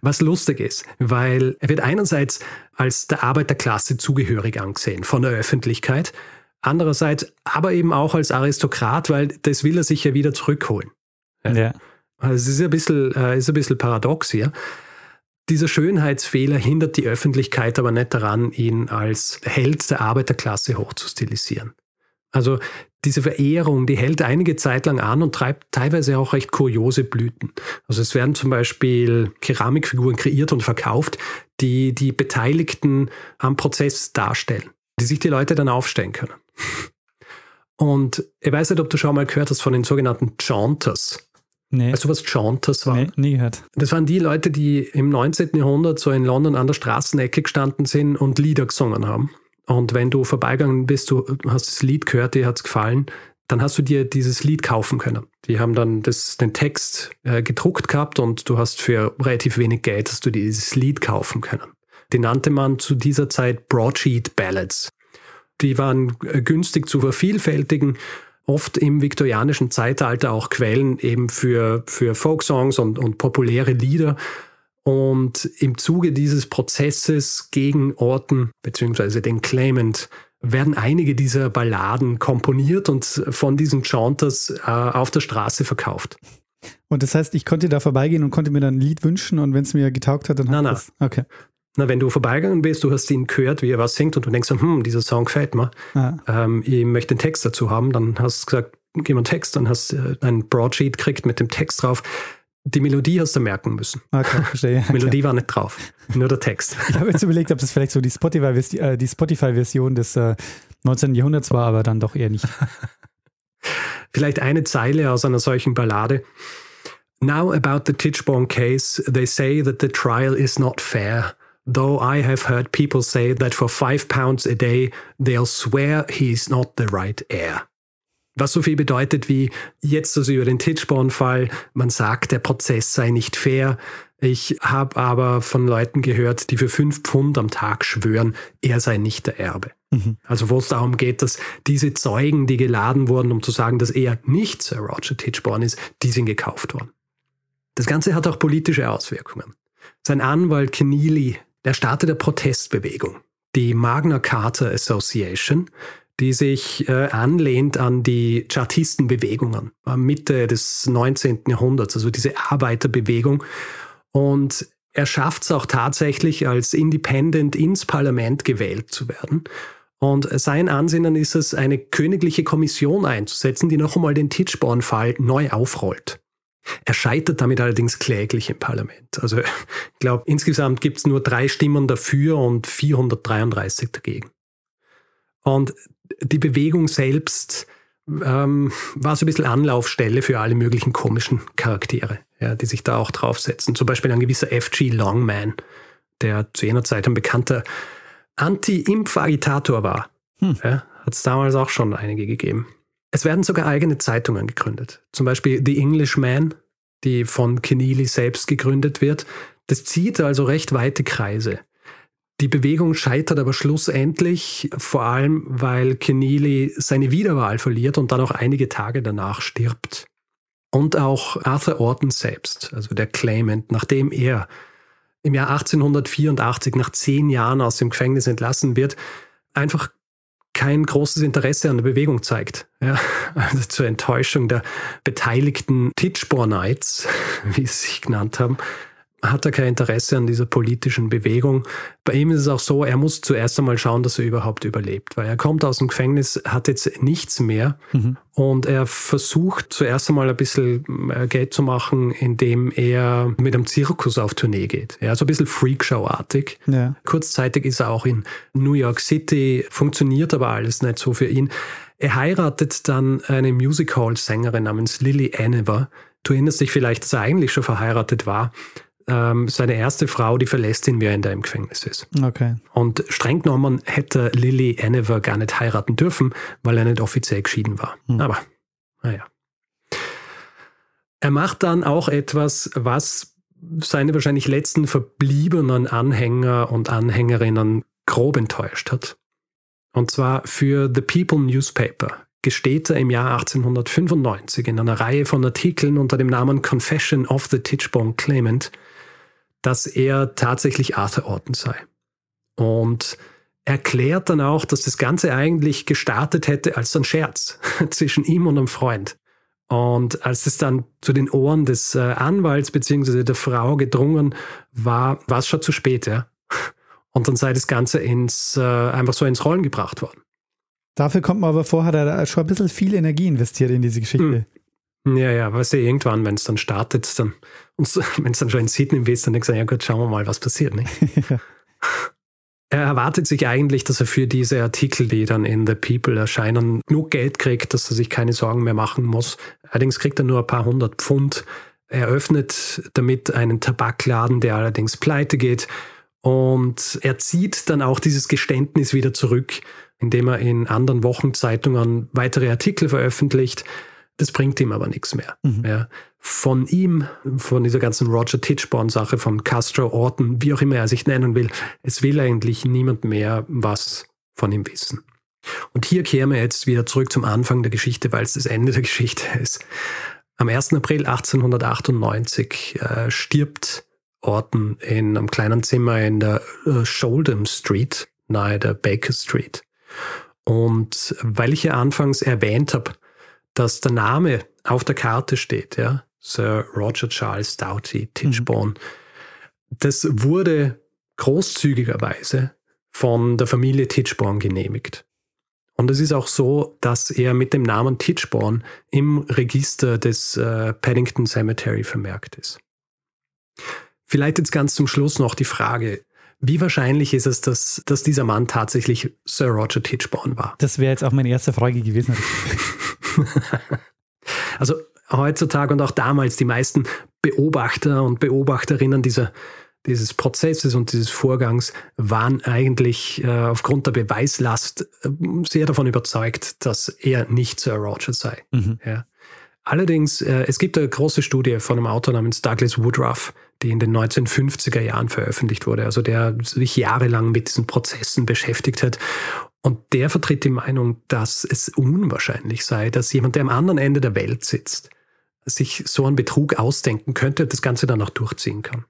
was lustig ist, weil er wird einerseits als der Arbeiterklasse zugehörig angesehen von der Öffentlichkeit, Andererseits aber eben auch als Aristokrat, weil das will er sich ja wieder zurückholen. Ja. Also es ist ein bisschen, äh, ist ein bisschen paradox hier. Dieser Schönheitsfehler hindert die Öffentlichkeit aber nicht daran, ihn als Held der Arbeiterklasse hochzustilisieren. Also diese Verehrung, die hält einige Zeit lang an und treibt teilweise auch recht kuriose Blüten. Also es werden zum Beispiel Keramikfiguren kreiert und verkauft, die die Beteiligten am Prozess darstellen, die sich die Leute dann aufstellen können. Und ich weiß nicht, ob du schon mal gehört hast von den sogenannten Chaunters. Nee. Weißt du, was Chaunters waren? Nee, nie gehört. Das waren die Leute, die im 19. Jahrhundert so in London an der Straßenecke gestanden sind und Lieder gesungen haben. Und wenn du vorbeigegangen bist, du hast das Lied gehört, dir hat's gefallen, dann hast du dir dieses Lied kaufen können. Die haben dann das, den Text äh, gedruckt gehabt und du hast für relativ wenig Geld hast du dieses Lied kaufen können. Die nannte man zu dieser Zeit Broadsheet Ballads. Die waren äh, günstig zu vervielfältigen, oft im viktorianischen Zeitalter auch Quellen eben für, für Folksongs und, und populäre Lieder. Und im Zuge dieses Prozesses gegen Orton bzw. den Claimant werden einige dieser Balladen komponiert und von diesen Chaunters äh, auf der Straße verkauft. Und das heißt, ich konnte da vorbeigehen und konnte mir dann ein Lied wünschen und wenn es mir getaugt hat, dann hat nein. das. Okay. Na, wenn du vorbeigegangen bist, du hast ihn gehört, wie er was singt und du denkst, hm, dieser Song gefällt mir, Ah, ähm, ich möchte den Text dazu haben, dann hast du gesagt, gib mir einen Text, dann hast du äh, ein Broadsheet gekriegt mit dem Text drauf. Die Melodie hast du merken müssen. okay, verstehe. Die Melodie war nicht drauf, nur der Text. Ich habe jetzt überlegt, ob das vielleicht so die Spotify-Version äh, Spotify des äh, 19. Jahrhunderts war, aber dann doch eher nicht. Vielleicht eine Zeile aus einer solchen Ballade. Now about the Titchborne case, they say that the trial is not fair. Though I have heard people say that for five pounds a day, they'll swear he is not the right heir. Was so viel bedeutet wie jetzt also über den Titchborne-Fall, man sagt, der Prozess sei nicht fair. Ich habe aber von Leuten gehört, die für fünf Pfund am Tag schwören, er sei nicht der Erbe. Mhm. Also wo es darum geht, dass diese Zeugen, die geladen wurden, um zu sagen, dass er nicht Sir Roger Titchborne ist, die sind gekauft worden. Das Ganze hat auch politische Auswirkungen. Sein Anwalt Keneally, der startet eine Protestbewegung, die Magna Carta Association, die sich äh, anlehnt an die Chartistenbewegungen äh, Mitte des 19. Jahrhunderts, also diese Arbeiterbewegung. Und er schafft es auch tatsächlich, als Independent ins Parlament gewählt zu werden. Und sein Ansinnen ist es, eine königliche Kommission einzusetzen, die noch einmal den Titchborne-Fall neu aufrollt. Er scheitert damit allerdings kläglich im Parlament. Also ich glaube, insgesamt gibt es nur drei Stimmen dafür und 433 dagegen. Und die Bewegung selbst ähm, war so ein bisschen Anlaufstelle für alle möglichen komischen Charaktere, ja, die sich da auch draufsetzen. Zum Beispiel ein gewisser F.G. Longman, der zu jener Zeit ein bekannter Anti-Impf-Agitator war. Hm. Ja, Hat es damals auch schon einige gegeben. Es werden sogar eigene Zeitungen gegründet. Zum Beispiel The Englishman, die von Keneally selbst gegründet wird. Das zieht also recht weite Kreise. Die Bewegung scheitert aber schlussendlich, vor allem weil Keneally seine Wiederwahl verliert und dann auch einige Tage danach stirbt. Und auch Arthur Orton selbst, also der Claimant, nachdem er im Jahr 1884 nach zehn Jahren aus dem Gefängnis entlassen wird, einfach kein großes Interesse an der Bewegung zeigt. Ja, also zur Enttäuschung der beteiligten Titchbornites, wie sie sich genannt haben, hat er kein Interesse an dieser politischen Bewegung. Bei ihm ist es auch so, er muss zuerst einmal schauen, dass er überhaupt überlebt, weil er kommt aus dem Gefängnis, hat jetzt nichts mehr Mhm. und er versucht zuerst einmal ein bisschen äh, Geld zu machen, indem er mit einem Zirkus auf Tournee geht. Ja, so ein bisschen Freakshow-artig. Ja. Kurzzeitig ist er auch in New York City, funktioniert aber alles nicht so für ihn. Er heiratet dann eine Music Hall-Sängerin namens Lily Aniver. Du erinnerst dich vielleicht, dass er eigentlich schon verheiratet war. Ähm, seine erste Frau, die verlässt ihn, während er im Gefängnis ist. Okay. Und streng genommen hätte Lily Aniver gar nicht heiraten dürfen, weil er nicht offiziell geschieden war. Hm. Aber, naja. Er macht dann auch etwas, was seine wahrscheinlich letzten verbliebenen Anhänger und Anhängerinnen grob enttäuscht hat. Und zwar für The People Newspaper gesteht er im Jahr 1895 in einer Reihe von Artikeln unter dem Namen Confession of the Titchborne Claimant, dass er tatsächlich Arthur Orton sei. Und erklärt dann auch, dass das Ganze eigentlich gestartet hätte als ein Scherz zwischen ihm und einem Freund. Und als es dann zu den Ohren des äh, Anwalts bzw. der Frau gedrungen war, war es schon zu spät, ja. Und dann sei das Ganze ins, äh, einfach so ins Rollen gebracht worden. Dafür kommt man aber vor, hat er schon ein bisschen viel Energie investiert in diese Geschichte. Ja, ja, weißt du, irgendwann, wenn es dann startet, dann, wenn es dann schon in Sydney ist, dann denkst du, ja gut, schauen wir mal, was passiert, ja. Er erwartet sich eigentlich, dass er für diese Artikel, die dann in The People erscheinen, genug Geld kriegt, dass er sich keine Sorgen mehr machen muss. Allerdings kriegt er nur ein paar hundert Pfund. Er öffnet damit einen Tabakladen, der allerdings pleite geht. Und er zieht dann auch dieses Geständnis wieder zurück, indem er in anderen Wochenzeitungen weitere Artikel veröffentlicht. Das bringt ihm aber nichts mehr. Mhm. Ja. Von ihm, von dieser ganzen Roger Titchborn-Sache, von Castro Orton, wie auch immer er sich nennen will, es will eigentlich niemand mehr was von ihm wissen. Und hier kehren wir jetzt wieder zurück zum Anfang der Geschichte, weil es das Ende der Geschichte ist. Am 1. April 1898 äh, stirbt Orton in einem kleinen Zimmer in der äh, Sholdham Street, nahe der Baker Street. Und weil ich ja anfangs erwähnt habe, dass der Name auf der Karte steht, ja, Sir Roger Charles Doughty Tichborne, mhm. das wurde großzügigerweise von der Familie Tichborne genehmigt. Und es ist auch so, dass er mit dem Namen Tichborne im Register des äh, Paddington Cemetery vermerkt ist. Vielleicht jetzt ganz zum Schluss noch die Frage, wie wahrscheinlich ist es, dass, dass dieser Mann tatsächlich Sir Roger Tichborne war? Das wäre jetzt auch meine erste Frage gewesen. also heutzutage und auch damals die meisten Beobachter und Beobachterinnen dieser, dieses Prozesses und dieses Vorgangs waren eigentlich äh, aufgrund der Beweislast äh, sehr davon überzeugt, dass er nicht Sir Roger sei. Mhm. Ja. Allerdings, äh, es gibt eine große Studie von einem Autor namens Douglas Woodruff, die in den 1950er Jahren veröffentlicht wurde, also der sich jahrelang mit diesen Prozessen beschäftigt hat. Und der vertritt die Meinung, dass es unwahrscheinlich sei, dass jemand, der am anderen Ende der Welt sitzt, sich so einen Betrug ausdenken könnte und das Ganze dann auch durchziehen kann.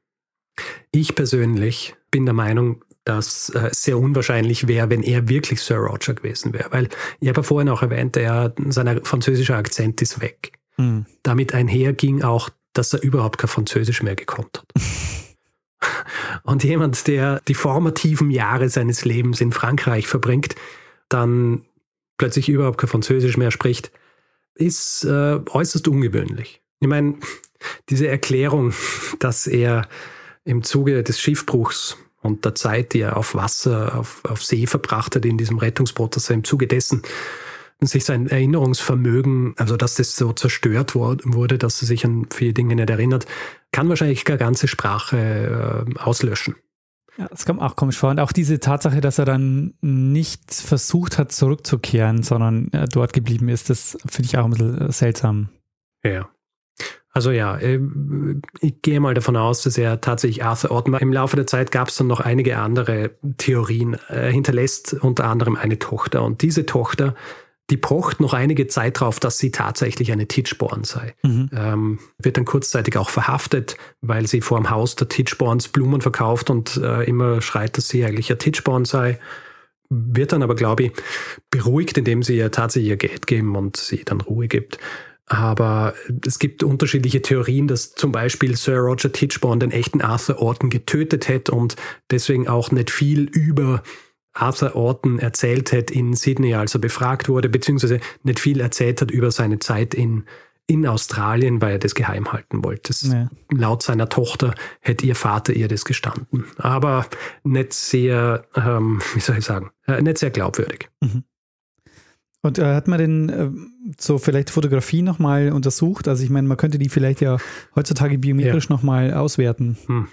Ich persönlich bin der Meinung, dass äh, es sehr unwahrscheinlich wäre, wenn er wirklich Sir Roger gewesen wäre. Weil ich habe ja vorhin auch erwähnt, er, sein französischer Akzent ist weg. Mhm. Damit einher ging auch, dass er überhaupt kein Französisch mehr gekonnt hat. Und jemand, der die formativen Jahre seines Lebens in Frankreich verbringt, dann plötzlich überhaupt kein Französisch mehr spricht, ist äh, äußerst ungewöhnlich. Ich meine, diese Erklärung, dass er im Zuge des Schiffbruchs und der Zeit, die er auf Wasser, auf, auf See verbracht hat in diesem er im Zuge dessen sich sein Erinnerungsvermögen, also dass das so zerstört wurde, dass er sich an viele Dinge nicht erinnert, kann wahrscheinlich keine ganze Sprache äh, auslöschen. Ja, das kommt auch komisch vor. Und auch diese Tatsache, dass er dann nicht versucht hat, zurückzukehren, sondern äh, dort geblieben ist, das finde ich auch ein bisschen seltsam. Ja. Also ja, äh, ich gehe mal davon aus, dass er tatsächlich Arthur Orton war. Im Laufe der Zeit gab es dann noch einige andere Theorien. Er hinterlässt unter anderem eine Tochter und diese Tochter die pocht noch einige Zeit darauf, dass sie tatsächlich eine Titchborn sei. Mhm. Ähm, wird dann kurzzeitig auch verhaftet, weil sie vor dem Haus der Titchborns Blumen verkauft und äh, immer schreit, dass sie eigentlich ein Titchborn sei. Wird dann aber, glaube ich, beruhigt, indem sie ihr tatsächlich ihr Geld geben und sie dann Ruhe gibt. Aber es gibt unterschiedliche Theorien, dass zum Beispiel Sir Roger Titchborn den echten Arthur Orton getötet hätte und deswegen auch nicht viel über Arthur Orton erzählt hat in Sydney, als er befragt wurde, beziehungsweise nicht viel erzählt hat über seine Zeit in, in Australien, weil er das geheim halten wollte. Ja. Laut seiner Tochter hätte ihr Vater ihr das gestanden. Aber nicht sehr, ähm, wie soll ich sagen, äh, nicht sehr glaubwürdig. Mhm. Und äh, hat man denn äh, so vielleicht Fotografie nochmal untersucht? Also ich meine, man könnte die vielleicht ja heutzutage biometrisch ja. nochmal auswerten. Hm.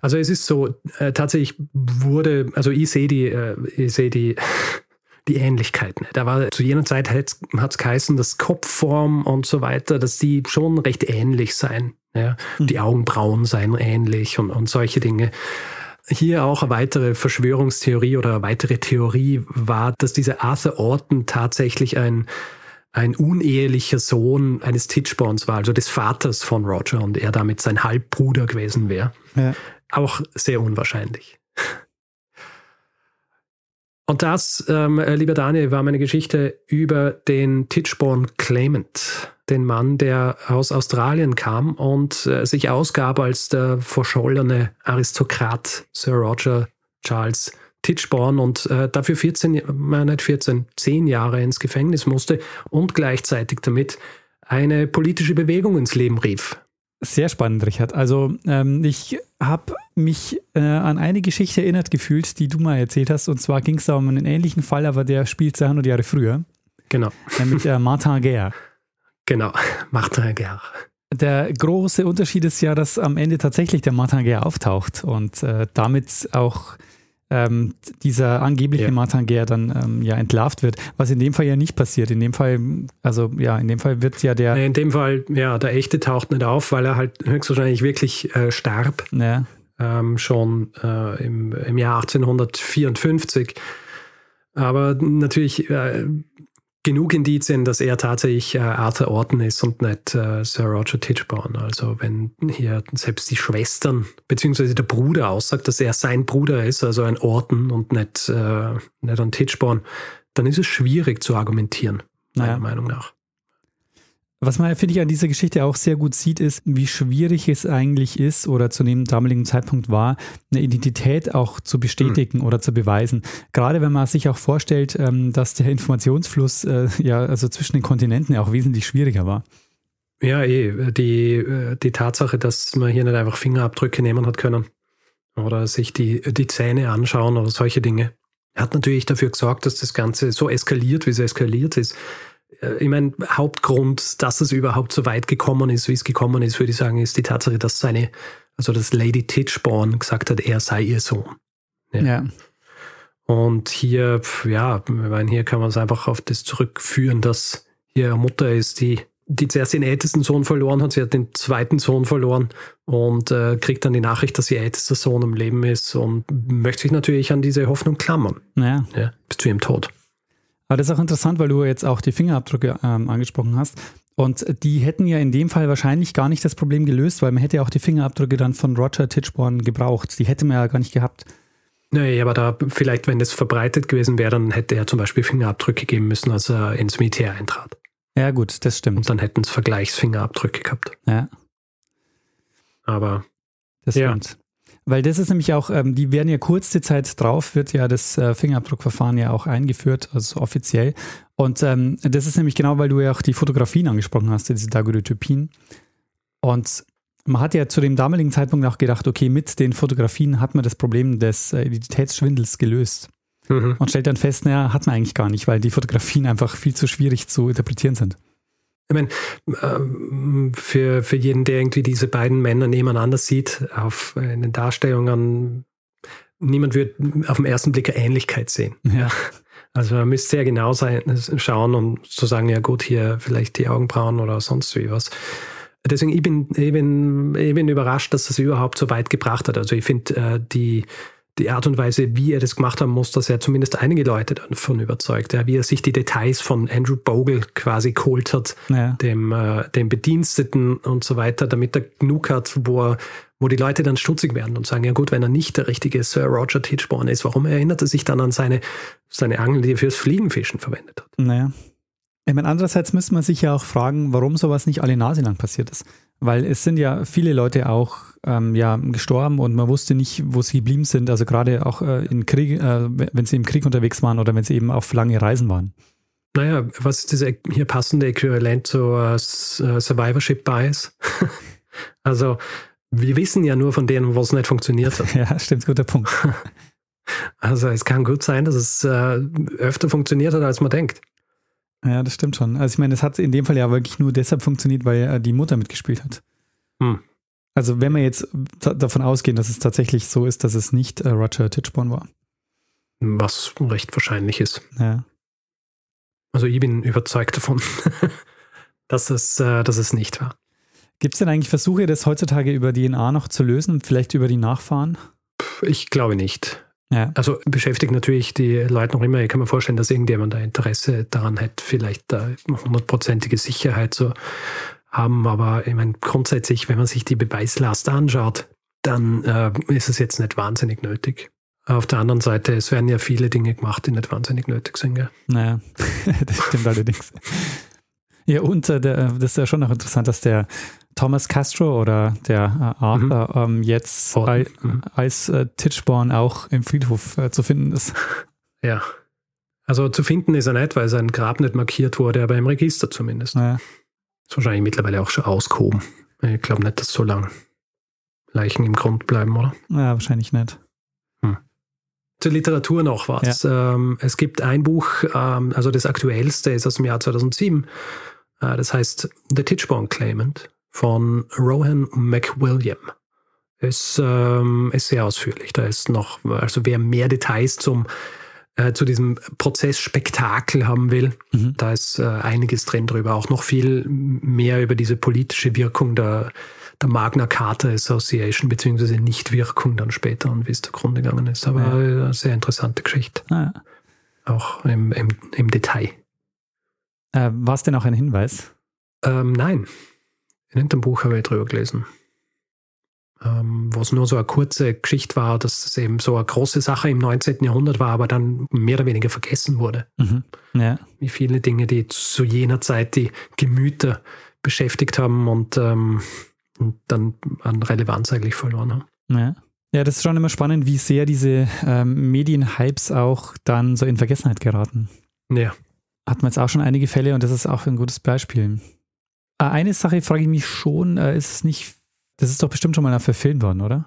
Also es ist so, äh, tatsächlich wurde, also ich sehe die, äh, ich sehe die, die Ähnlichkeiten. Da war zu jener Zeit hat es geheißen, dass Kopfform und so weiter, dass die schon recht ähnlich seien. Ja? Mhm. Die Augenbrauen seien ähnlich und, und solche Dinge. Hier auch eine weitere Verschwörungstheorie oder eine weitere Theorie war, dass dieser Arthur Orton tatsächlich ein, ein unehelicher Sohn eines Titchborns war, also des Vaters von Roger und er damit sein Halbbruder gewesen wäre. Ja auch sehr unwahrscheinlich. Und das, ähm, lieber Daniel, war meine Geschichte über den Titchborn Claimant, den Mann, der aus Australien kam und äh, sich ausgab als der verschollene Aristokrat Sir Roger Charles Titchborn und äh, dafür 14, äh, nicht 14, 10 Jahre ins Gefängnis musste und gleichzeitig damit eine politische Bewegung ins Leben rief. Sehr spannend, Richard. Also ähm, ich habe mich äh, an eine Geschichte erinnert gefühlt, die du mal erzählt hast. Und zwar ging es da um einen ähnlichen Fall, aber der spielt 200 Jahre früher. Genau. Nämlich äh, Martin Guerre. Genau, Martin Guerre. Der große Unterschied ist ja, dass am Ende tatsächlich der Martin Guerre auftaucht und äh, damit auch ähm, dieser angebliche ja. Martin Guerre dann ähm, ja entlarvt wird, was in dem Fall ja nicht passiert. In dem Fall, also ja, in dem Fall wird ja der. In dem Fall, ja, der echte taucht nicht auf, weil er halt höchstwahrscheinlich wirklich äh, starb. Ja. Ähm, schon äh, im, im Jahr 1854. Aber natürlich äh, genug Indizien, dass er tatsächlich äh, Arthur Orton ist und nicht äh, Sir Roger Tichborne. Also wenn hier selbst die Schwestern beziehungsweise der Bruder aussagt, dass er sein Bruder ist, also ein Orton und nicht, äh, nicht ein Tichborne, dann ist es schwierig zu argumentieren, meiner naja. Meinung nach. Was man, finde ich, an dieser Geschichte auch sehr gut sieht, ist, wie schwierig es eigentlich ist oder zu dem damaligen Zeitpunkt war, eine Identität auch zu bestätigen mhm. oder zu beweisen. Gerade wenn man sich auch vorstellt, ähm, dass der Informationsfluss äh, ja also zwischen den Kontinenten auch wesentlich schwieriger war. Ja, eh. Die, äh, die Tatsache, dass man hier nicht einfach Fingerabdrücke nehmen hat können oder sich die, die Zähne anschauen oder solche Dinge, hat natürlich dafür gesorgt, dass das Ganze so eskaliert, wie es eskaliert ist. Äh, ich meine, Hauptgrund, dass es überhaupt so weit gekommen ist, wie es gekommen ist, würde ich sagen, ist die Tatsache, dass seine, also dass Lady Titchborn gesagt hat, er sei ihr Sohn. Ja. ja. Und hier, ja, ich meine, hier kann man es einfach auf das zurückführen, dass hier eine Mutter ist, die, die zuerst den ältesten Sohn verloren hat, sie hat den zweiten Sohn verloren und äh, kriegt dann die Nachricht, dass ihr ältester Sohn im Leben ist und möchte sich natürlich an diese Hoffnung klammern. Ja. ja bis zu ihrem Tod. Aber das ist auch interessant, weil du jetzt auch die Fingerabdrücke ähm, angesprochen hast. Und die hätten ja in dem Fall wahrscheinlich gar nicht das Problem gelöst, weil man hätte ja auch die Fingerabdrücke dann von Roger Titchborn gebraucht. Die hätte man ja gar nicht gehabt. Nee, aber da vielleicht, wenn das verbreitet gewesen wäre, dann hätte er zum Beispiel Fingerabdrücke geben müssen, als er ins Militär eintrat. Ja, gut, das stimmt. Und dann hätten es Vergleichsfingerabdrücke gehabt. Ja. Aber. Das ja. stimmt. Weil das ist nämlich auch, ähm, die werden ja kurze Zeit drauf, wird ja das äh, Fingerabdruckverfahren ja auch eingeführt, also offiziell. Und ähm, das ist nämlich genau, weil du ja auch die Fotografien angesprochen hast, diese Daguerreotypien. Und man hat ja zu dem damaligen Zeitpunkt auch gedacht, okay, mit den Fotografien hat man das Problem des äh, Identitätsschwindels gelöst. Mhm. Und stellt dann fest, naja, hat man eigentlich gar nicht, weil die Fotografien einfach viel zu schwierig zu interpretieren sind. Ich meine, ähm, für, für jeden, der irgendwie diese beiden Männer nebeneinander sieht, auf in den Darstellungen, niemand wird auf den ersten Blick eine Ähnlichkeit sehen. Ja. Also man müsste sehr genau sein, schauen und zu sagen, ja gut, hier vielleicht die Augenbrauen oder sonst wie was. Deswegen, ich bin, ich bin, ich bin überrascht, dass das überhaupt so weit gebracht hat. Also ich finde, äh, die, die Art und Weise, wie er das gemacht haben muss, dass er zumindest einige Leute davon überzeugt. Ja, wie er sich die Details von Andrew Bogle quasi geholt hat, ja. dem, äh, dem Bediensteten und so weiter, damit er genug hat, wo, er, wo die Leute dann stutzig werden und sagen, ja gut, wenn er nicht der richtige Sir Roger Tichborne ist, warum erinnert er sich dann an seine, seine Angel, die er fürs Fliegenfischen verwendet hat? Naja. Ich meine, andererseits müsste man sich ja auch fragen, warum sowas nicht alle Nase lang passiert ist. Weil es sind ja viele Leute auch ähm, ja, gestorben und man wusste nicht, wo sie geblieben sind. Also gerade auch äh, in Krieg, äh, wenn sie im Krieg unterwegs waren oder wenn sie eben auf lange Reisen waren. Naja, was ist das hier passende Äquivalent zu uh, Survivorship Bias? also wir wissen ja nur von denen, wo es nicht funktioniert hat. ja, stimmt, guter Punkt. also es kann gut sein, dass es äh, öfter funktioniert hat, als man denkt. Ja, das stimmt schon. Also ich meine, es hat in dem Fall ja wirklich nur deshalb funktioniert, weil äh, die Mutter mitgespielt hat. Hm. Also wenn wir jetzt davon ausgehen, dass es tatsächlich so ist, dass es nicht äh, Roger Titchborn war. Was recht wahrscheinlich ist. Ja. Also ich bin überzeugt davon, dass, es, äh, dass es nicht war. Gibt es denn eigentlich Versuche, das heutzutage über DNA noch zu lösen, vielleicht über die Nachfahren? Ich glaube nicht. Ja. Also beschäftigt natürlich die Leute noch immer. Ich kann mir vorstellen, dass irgendjemand da Interesse daran hat, vielleicht da hundertprozentige Sicherheit zu haben. Aber ich meine, grundsätzlich, wenn man sich die Beweislast anschaut, dann äh, ist es jetzt nicht wahnsinnig nötig. Auf der anderen Seite, es werden ja viele Dinge gemacht, die nicht wahnsinnig nötig sind. Gell? Naja, das stimmt allerdings. Ja, und äh, der, das ist ja schon noch interessant, dass der Thomas Castro oder der äh, Arthur mhm. ähm, jetzt Oh, mhm. als äh, Titchborn auch im Friedhof äh, zu finden ist. Ja. Also zu finden ist er nicht, weil sein Grab nicht markiert wurde, aber im Register zumindest. Naja. Ist wahrscheinlich mittlerweile auch schon ausgehoben. Ich glaube nicht, dass so lange Leichen im Grund bleiben, oder? Ja, wahrscheinlich nicht. Zur Literatur noch was. Ähm, es gibt ein Buch, ähm, also das aktuellste ist aus dem Jahr 2007. Äh, das heißt The Titchborne Claimant von Rohan McWilliam. Ist, ähm, ist sehr ausführlich. Da ist noch, also wer mehr Details zum, äh, zu diesem Prozessspektakel haben will, Mhm. da ist äh, einiges drin drüber. Auch noch viel mehr über diese politische Wirkung der, der Magna Carta Association, beziehungsweise Nichtwirkung dann später und wie es zugrunde gegangen ist. Aber Ja. äh, eine sehr interessante Geschichte, Ah, auch im, im, im Detail. äh, War es denn auch ein Hinweis? Ähm, nein, in irgendeinem Buch habe ich drüber gelesen. Ähm, wo es nur so eine kurze Geschichte war, dass es eben so eine große Sache im 19. Jahrhundert war, aber dann mehr oder weniger vergessen wurde. Mhm. Ja. wie viele Dinge, die zu jener Zeit die Gemüter beschäftigt haben und, ähm, und dann an Relevanz eigentlich verloren haben. Ja. ja, das ist schon immer spannend, wie sehr diese ähm, Medienhypes auch dann so in Vergessenheit geraten. Ja. Hatten wir jetzt auch schon einige Fälle und das ist auch ein gutes Beispiel. Äh, Eine Sache frage ich mich schon, äh, ist es nicht, das ist doch bestimmt schon mal verfilmt worden, oder?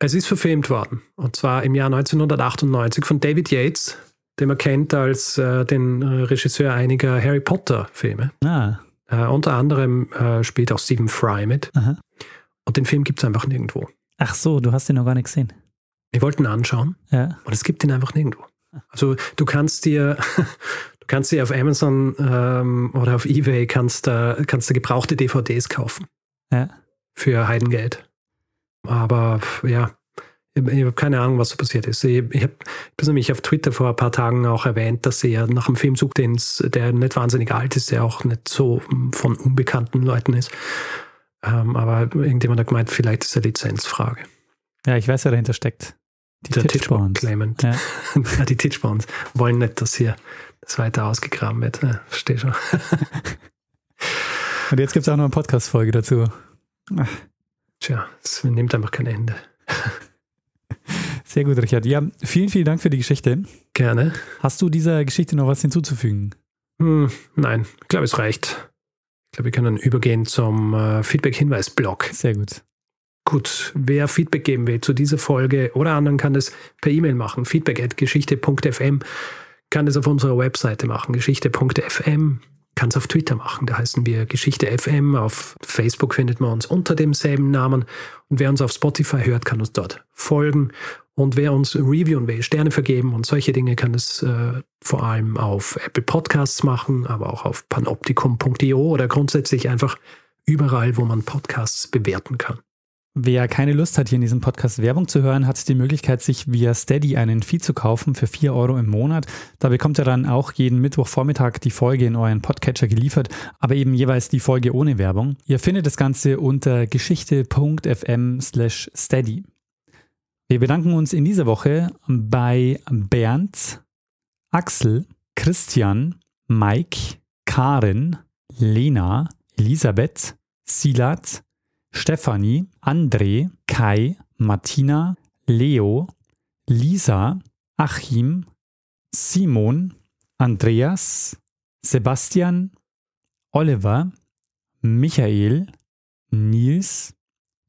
Es ist verfilmt worden. Und zwar im Jahr 1998 von David Yates, den man kennt als äh, den äh, Regisseur einiger Harry Potter-Filme. Ah, Äh, unter anderem äh, spielt auch Stephen Fry mit. aha. Und den Film gibt es einfach nirgendwo. Ach so, du hast den noch gar nicht gesehen. Ich wollte ihn anschauen Ja. und es gibt ihn einfach nirgendwo. Also du kannst dir, kannst dir auf Amazon ähm, oder auf Ebay kannst, äh, kannst du gebrauchte DVDs kaufen. Ja. für Heidengeld. Aber ja, ich, ich habe keine Ahnung, was so passiert ist. Ich, ich habe hab nämlich auf Twitter vor ein paar Tagen auch erwähnt, dass er nach einem Film sucht, den's, der nicht wahnsinnig alt ist, der auch nicht so von unbekannten Leuten ist. Ähm, aber irgendjemand hat gemeint, vielleicht ist es eine Lizenzfrage. Ja, ich weiß, wer dahinter steckt. Die Titchborns. Claimant. Ja. Ja, die Titchborns wollen nicht, dass hier das weiter ausgegraben wird. Ja, verstehe schon. Und jetzt gibt es auch noch eine Podcast-Folge dazu. Tja, es nimmt einfach kein Ende. Sehr gut, Richard. Ja, vielen, vielen Dank für die Geschichte. Gerne. Hast du dieser Geschichte noch was hinzuzufügen? Hm, nein, ich glaube, es reicht. Ich glaube, wir können übergehen zum äh, Feedback-Hinweis-Blog. Sehr gut. Gut, wer Feedback geben will zu dieser Folge oder anderen, kann das per E-Mail machen. Feedback at geschichte.fm kann das auf unserer Webseite machen, geschichte.fm. Kann es auf Twitter machen, da heißen wir Geschichte FM. Auf Facebook findet man uns unter demselben Namen. Und wer uns auf Spotify hört, kann uns dort folgen. Und wer uns reviewen will, Sterne vergeben und solche Dinge, kann es äh, vor allem auf Apple Podcasts machen, aber auch auf panoptikum.io oder grundsätzlich einfach überall, wo man Podcasts bewerten kann. Wer keine Lust hat, hier in diesem Podcast Werbung zu hören, hat die Möglichkeit, sich via Steady einen Feed zu kaufen für 4 Euro im Monat. Da bekommt ihr dann auch jeden Mittwochvormittag die Folge in euren Podcatcher geliefert, aber eben jeweils die Folge ohne Werbung. Ihr findet das Ganze unter geschichte.fm slash steady. Wir bedanken uns in dieser Woche bei Bernd, Axel, Christian, Mike, Karin, Lena, Elisabeth, Silat, Stefanie, André, Kai, Martina, Leo, Lisa, Achim, Simon, Andreas, Sebastian, Oliver, Michael, Nils,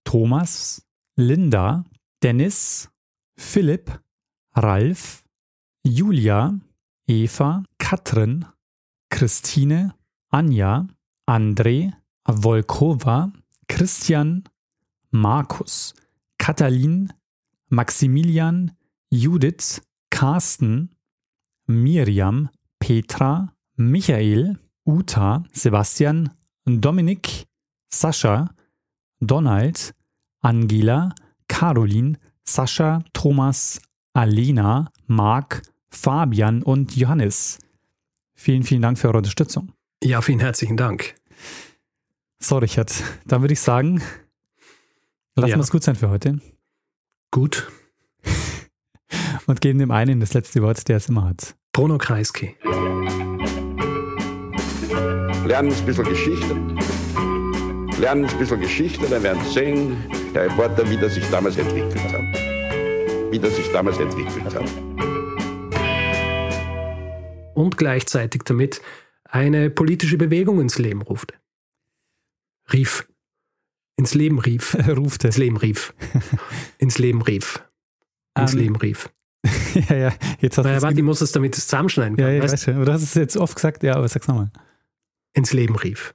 Thomas, Linda, Dennis, Philipp, Ralf, Julia, Eva, Katrin, Christine, Anja, André, Volkova, Christian, Markus, Katalin, Maximilian, Judith, Carsten, Miriam, Petra, Michael, Uta, Sebastian, Dominik, Sascha, Donald, Angela, Caroline, Sascha, Thomas, Alena, Marc, Fabian und Johannes. Vielen, vielen Dank für eure Unterstützung. Ja, vielen herzlichen Dank. So, Richard, dann würde ich sagen, lassen Ja. wir es gut sein für heute. Gut. und geben dem einen das letzte Wort, der es immer hat. Bruno Kreisky. Lernen ein bisschen Geschichte. Lernen ein bisschen Geschichte, dann werden Sie sehen, der Reporter, wie das sich damals entwickelt hat. Wie das sich damals entwickelt hat. Und gleichzeitig damit eine politische Bewegung ins Leben ruft. Rief. Ins Leben rief. Rufte. Ins Leben rief. Ins Leben rief. Ins Ähm, Leben rief. ja, ja, jetzt hast du Naja, warte, ich muss es damit zusammenschneiden. ja, Kann, ja, weißt? weiß schon. Aber du hast es jetzt oft gesagt, ja, aber sag's nochmal. Ins Leben rief.